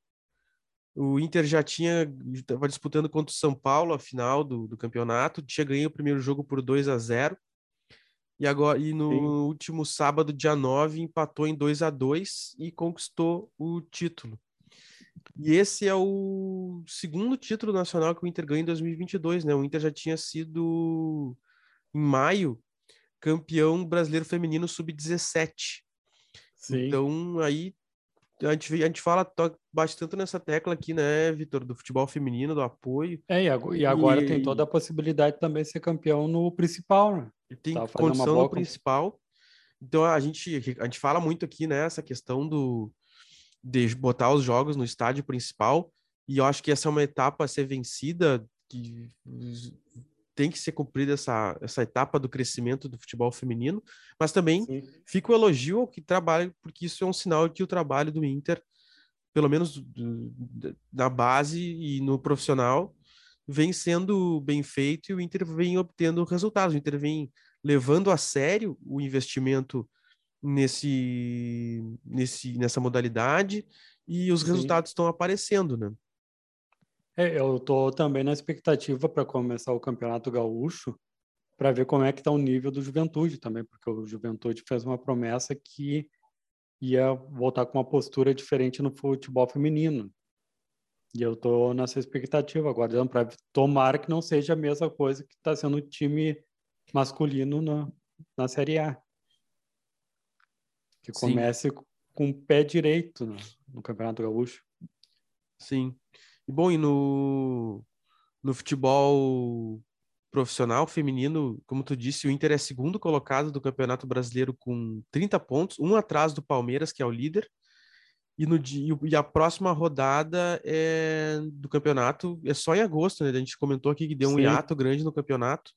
O Inter já tinha estava disputando contra o São Paulo a final do, do campeonato, tinha ganho o primeiro jogo por 2 a 0 e agora e no Sim. último sábado, dia 9, empatou em 2 a 2 e conquistou o título. E esse é o segundo título nacional que o Inter ganha em 2022, né? O Inter já tinha sido em maio campeão brasileiro feminino sub-17. Então aí a gente, a gente fala, bate tanto nessa tecla aqui, né, Vitor, do futebol feminino, do apoio. É, e agora e... tem toda a possibilidade de também ser campeão no principal, né? Tem tá condição no principal. Então a gente, a gente fala muito aqui, né, essa questão do de botar os jogos no estádio principal, e eu acho que essa é uma etapa a ser vencida, que tem que ser cumprida essa, essa etapa do crescimento do futebol feminino, mas também Sim. fica o elogio ao que trabalha, porque isso é um sinal de que o trabalho do Inter, pelo menos na base e no profissional, vem sendo bem feito e o Inter vem obtendo resultados. O Inter vem levando a sério o investimento nesse, nesse nessa modalidade e os Sim. resultados estão aparecendo, né? É, eu estou também na expectativa para começar o Campeonato Gaúcho, para ver como é que está o nível do Juventude também, porque o Juventude fez uma promessa que ia voltar com uma postura diferente no futebol feminino. E eu estou nessa expectativa, aguardando para tomar que não seja a mesma coisa que está sendo o time masculino na, na Série A. Que comece Sim. com o pé direito no, no Campeonato Gaúcho. Sim. E bom, e no, no futebol profissional feminino, como tu disse, o Inter é segundo colocado do Campeonato Brasileiro com 30 pontos, um atrás do Palmeiras, que é o líder. E, no, e a próxima rodada é, do campeonato é só em agosto, né? A gente comentou aqui que deu um Sim. hiato grande no campeonato.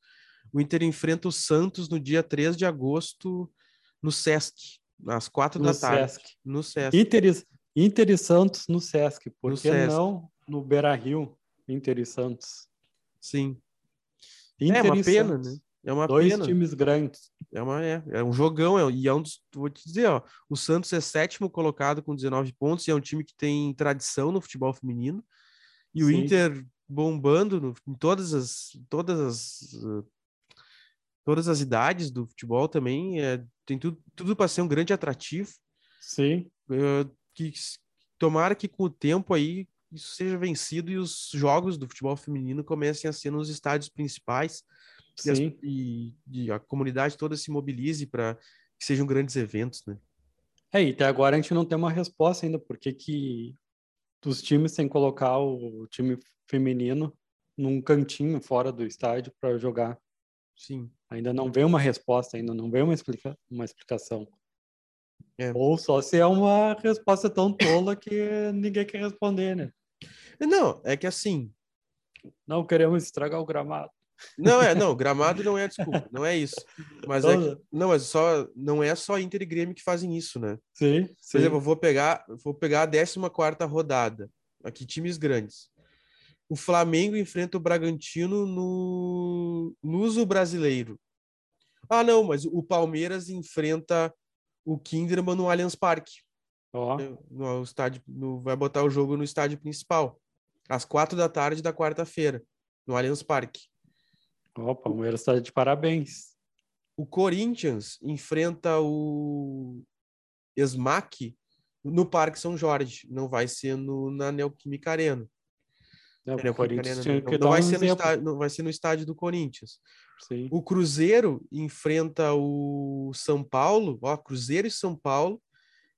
O Inter enfrenta o Santos no dia 3 de agosto no Sesc, às quatro no da tarde. Sesc. No Sesc. Inter, Inter e Santos no Sesc, por no que Sesc. não no Beira Rio, Inter e Santos. Sim. Inter é uma pena, Santos. né? É uma Dois pena. times grandes. É, uma, é, é um jogão, é, e é um dos, vou te dizer, ó, o Santos é sétimo colocado com 19 pontos, e é um time que tem tradição no futebol feminino, e Sim. o Inter bombando no, em todas as, todas as, todas as idades do futebol também, é, tem tudo, tudo para ser um grande atrativo. Sim. Uh, que, tomara que com o tempo aí isso seja vencido e os jogos do futebol feminino comecem a ser nos estádios principais e, as, e, e, a comunidade toda se mobilize para que sejam grandes eventos, né? É, e até agora a gente não tem uma resposta ainda, porque que os times têm que colocar o time feminino num cantinho fora do estádio para jogar. Sim. Ainda não vem uma resposta, ainda não vem uma, explica uma explicação. É. Ou só se é uma resposta tão tola que ninguém quer responder, né? Não, é que assim. Não queremos estragar o gramado. Não é, não, gramado não é desculpa, não é isso. Mas é que, não, mas só não é só Inter e Grêmio que fazem isso, né? Sim. Por exemplo, eu vou pegar, vou pegar a 14 quarta rodada. Aqui times grandes. O Flamengo enfrenta o Bragantino no Luso Brasileiro. Ah, não, mas o Palmeiras enfrenta o Kinderman no Allianz Parque. Oh. No, no estádio, no, vai botar o jogo no estádio principal, às quatro da tarde da quarta-feira, no Allianz Parque. Ó, oh, Palmeiras está de parabéns. O Corinthians enfrenta o Esmac no Parque São Jorge, não vai ser no, na Neoquímica Arena. Não, Arena, Corinthians Arena, não, não vai ser no estádio, não vai ser no estádio do Corinthians. Sim. O Cruzeiro enfrenta o São Paulo, ó, Cruzeiro e São Paulo,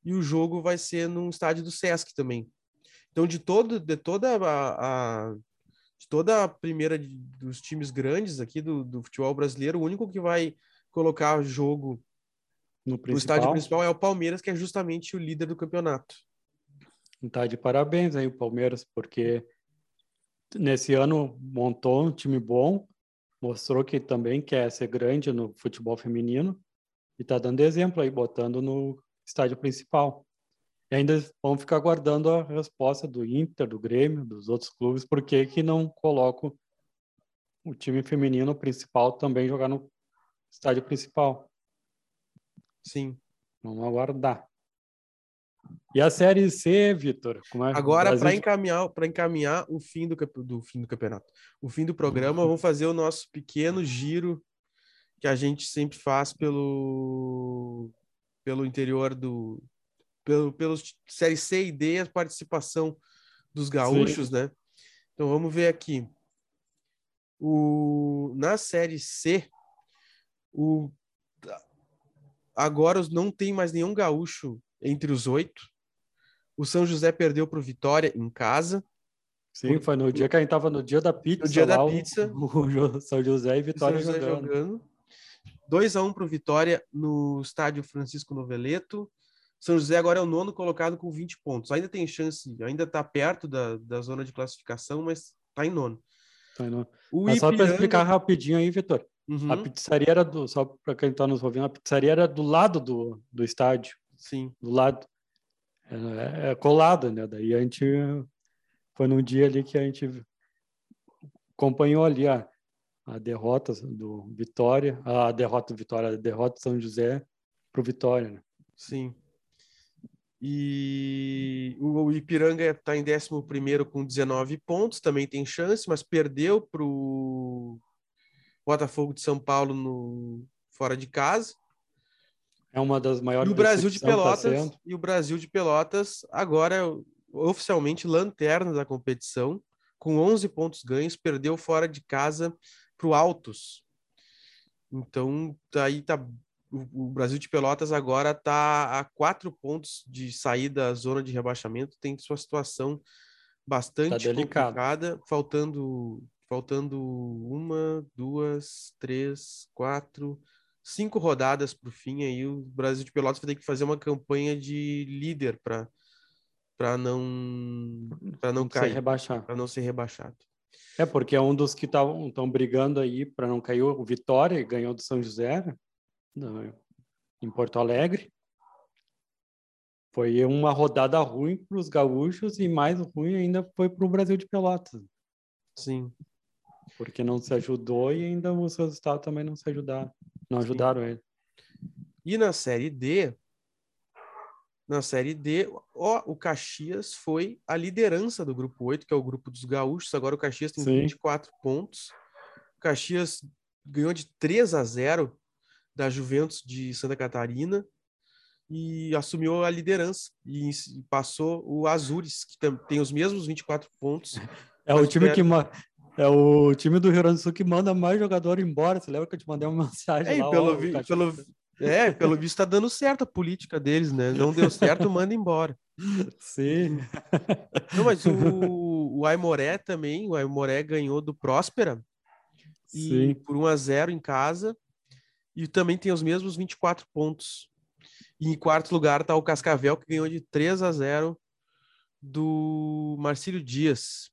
e o jogo vai ser num estádio do Sesc também. Então, de todo, de toda a, a de toda a primeira de, dos times grandes aqui do, do futebol brasileiro, o único que vai colocar jogo no, no estádio principal é o Palmeiras, que é justamente o líder do campeonato. Tá de parabéns aí o Palmeiras, porque nesse ano montou um time bom, mostrou que também quer ser grande no futebol feminino e está dando exemplo aí, botando no estádio principal. E ainda vão ficar aguardando a resposta do Inter, do Grêmio, dos outros clubes, por que que não colocam o time feminino principal também jogar no estádio principal. Sim. Vamos aguardar. E a série C, Vitor? É? Agora, para encaminhar, encaminhar o fim do, do fim do campeonato, o fim do programa, vamos fazer o nosso pequeno giro que a gente sempre faz pelo pelo interior do pelo, pelos série C e D, a participação dos gaúchos, Sim. né? Então vamos ver aqui. O na série C, o agora não tem mais nenhum gaúcho entre os oito. O São José perdeu para o Vitória em casa. Sim, foi no dia que a gente estava no dia da pizza. No dia da pizza. O, São José e Vitória José jogando. jogando. 2 a 1 um para o Vitória no estádio Francisco Noveleto. São José agora é o nono colocado com 20 pontos. Ainda tem chance, ainda está perto da, da zona de classificação, mas está em nono. Tá em nono. O mas Ipiranga... Só para explicar rapidinho aí, Vitor. Uhum. A pizzaria era do, só para quem está nos ouvindo, a pizzaria era do lado do, do estádio. Sim. Do lado. É, é colado, né? Daí a gente foi num dia ali que a gente acompanhou ali a, a derrota do Vitória, a derrota do Vitória, a derrota do São José para o Vitória, né? Sim. E o Ipiranga está em 11 com 19 pontos, também tem chance, mas perdeu para o Botafogo de São Paulo no fora de casa. É uma das maiores. E o Brasil de tá Pelotas tá e o Brasil de Pelotas agora é oficialmente lanterna da competição, com 11 pontos ganhos, perdeu fora de casa para o Altos. Então, aí tá o Brasil de Pelotas agora está a quatro pontos de sair da zona de rebaixamento, tem sua situação bastante tá complicada, faltando faltando uma, duas, três, quatro, cinco rodadas para o fim. Aí o Brasil de Pelotas vai ter que fazer uma campanha de líder para para não para não, não cair, para não ser rebaixado. É porque é um dos que estão brigando aí para não cair o Vitória, ganhou do São José né, em Porto Alegre. Foi uma rodada ruim para os gaúchos e mais ruim ainda foi para o Brasil de Pelotas. Sim porque não se ajudou e ainda os resultados também não se ajudaram, não Sim. ajudaram ele. E na série D, na série D, ó, o Caxias foi a liderança do grupo 8, que é o grupo dos gaúchos. Agora o Caxias tem Sim. 24 pontos. O Caxias ganhou de 3 a 0 da Juventus de Santa Catarina e assumiu a liderança e passou o Azures, que tem os mesmos 24 pontos. É o time que, é o time do Rio Grande do Sul que manda mais jogador embora. Você lembra que eu te mandei uma mensagem é, lá? Pelo, ó, vi, pelo, é, pelo visto está dando certo a política deles, né? Não deu certo, manda embora. Sim. Não, mas o, o Aimoré também, o Aimoré ganhou do Próspera. E Sim. por 1 a 0 em casa. E também tem os mesmos 24 pontos. E em quarto lugar está o Cascavel, que ganhou de 3 a 0 do Marcílio Dias.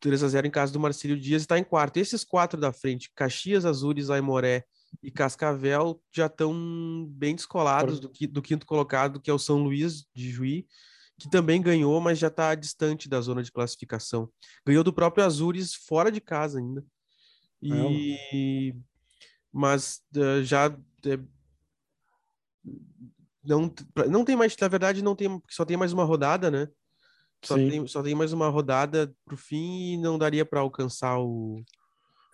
3 a 0 em casa do Marcílio Dias está em quarto. Esses quatro da frente, Caxias, Azures, Aimoré e Cascavel, já estão bem descolados do, do, quinto colocado, que é o São Luís de Juí, que também ganhou, mas já está distante da zona de classificação. Ganhou do próprio Azures fora de casa ainda. E... É. Mas uh, já... Uh, não, não tem mais, na verdade, não tem, só tem mais uma rodada, né? Só tem, só tem mais uma rodada pro fim e não daria para alcançar o.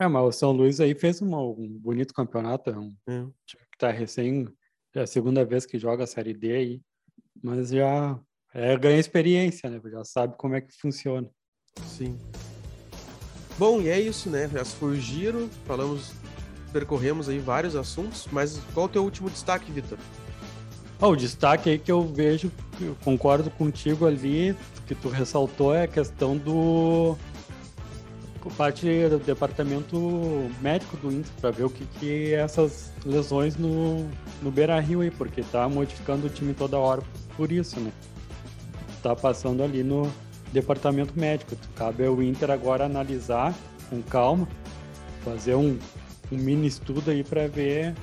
É, mas o São Luís aí fez uma, um bonito campeonato. É um é. time que tá recém. É a segunda vez que joga a Série D aí. Mas já é, ganha experiência, né? Já sabe como é que funciona. Sim. Bom, e é isso, né? Já foi o giro. Falamos percorremos aí vários assuntos, mas qual o teu último destaque, Vitor? Oh, o destaque aí que eu vejo, eu concordo contigo ali, que tu ressaltou é a questão do parte do departamento médico do Inter para ver o que que é essas lesões no, no Beira Rio aí, porque tá modificando o time toda hora por isso, né? Tá passando ali no departamento médico. Cabe ao Inter agora analisar com calma, fazer um, um mini estudo aí para ver,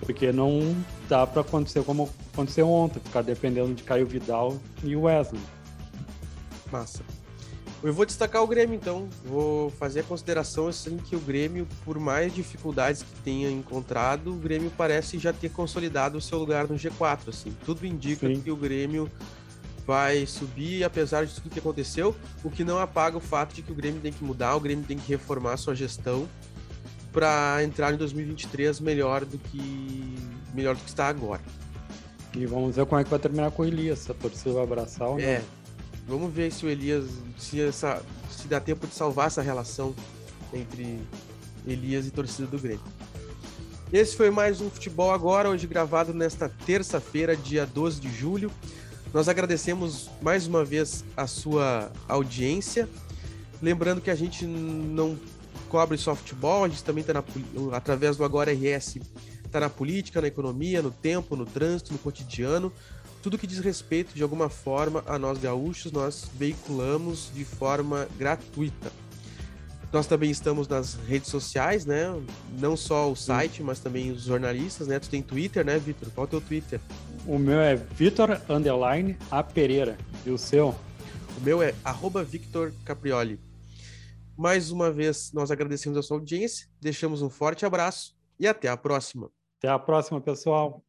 porque não dá para acontecer como aconteceu ontem, ficar dependendo de Caio Vidal e Wesley. Massa. Eu vou destacar o Grêmio, então. Vou fazer a consideração assim que o Grêmio, por mais dificuldades que tenha encontrado, o Grêmio parece já ter consolidado o seu lugar no G4. Assim, tudo indica Sim. que o Grêmio vai subir, apesar de tudo que aconteceu, o que não apaga o fato de que o Grêmio tem que mudar, o Grêmio tem que reformar sua gestão para entrar em 2023 melhor do que melhor do que está agora. E vamos ver como é que vai terminar com o Elias, se a torcida vai abraçar ou não. É, Vamos ver se o Elias, se, essa, se dá tempo de salvar essa relação entre Elias e torcida do Grêmio. Esse foi mais um Futebol Agora, hoje gravado nesta terça-feira, dia 12 de julho. Nós agradecemos mais uma vez a sua audiência. Lembrando que a gente não cobre só futebol, a gente também está através do Agora RS, está na política, na economia, no tempo, no trânsito, no cotidiano tudo que diz respeito de alguma forma a nós gaúchos, nós veiculamos de forma gratuita. Nós também estamos nas redes sociais, né? Não só o site, mas também os jornalistas, né? Tu tem Twitter, né, Vitor? Qual é o teu Twitter? O meu é Vitor Underline A Pereira. E o seu? O meu é arroba Victor Caprioli. Mais uma vez, nós agradecemos a sua audiência, deixamos um forte abraço e até a próxima. Até a próxima, pessoal.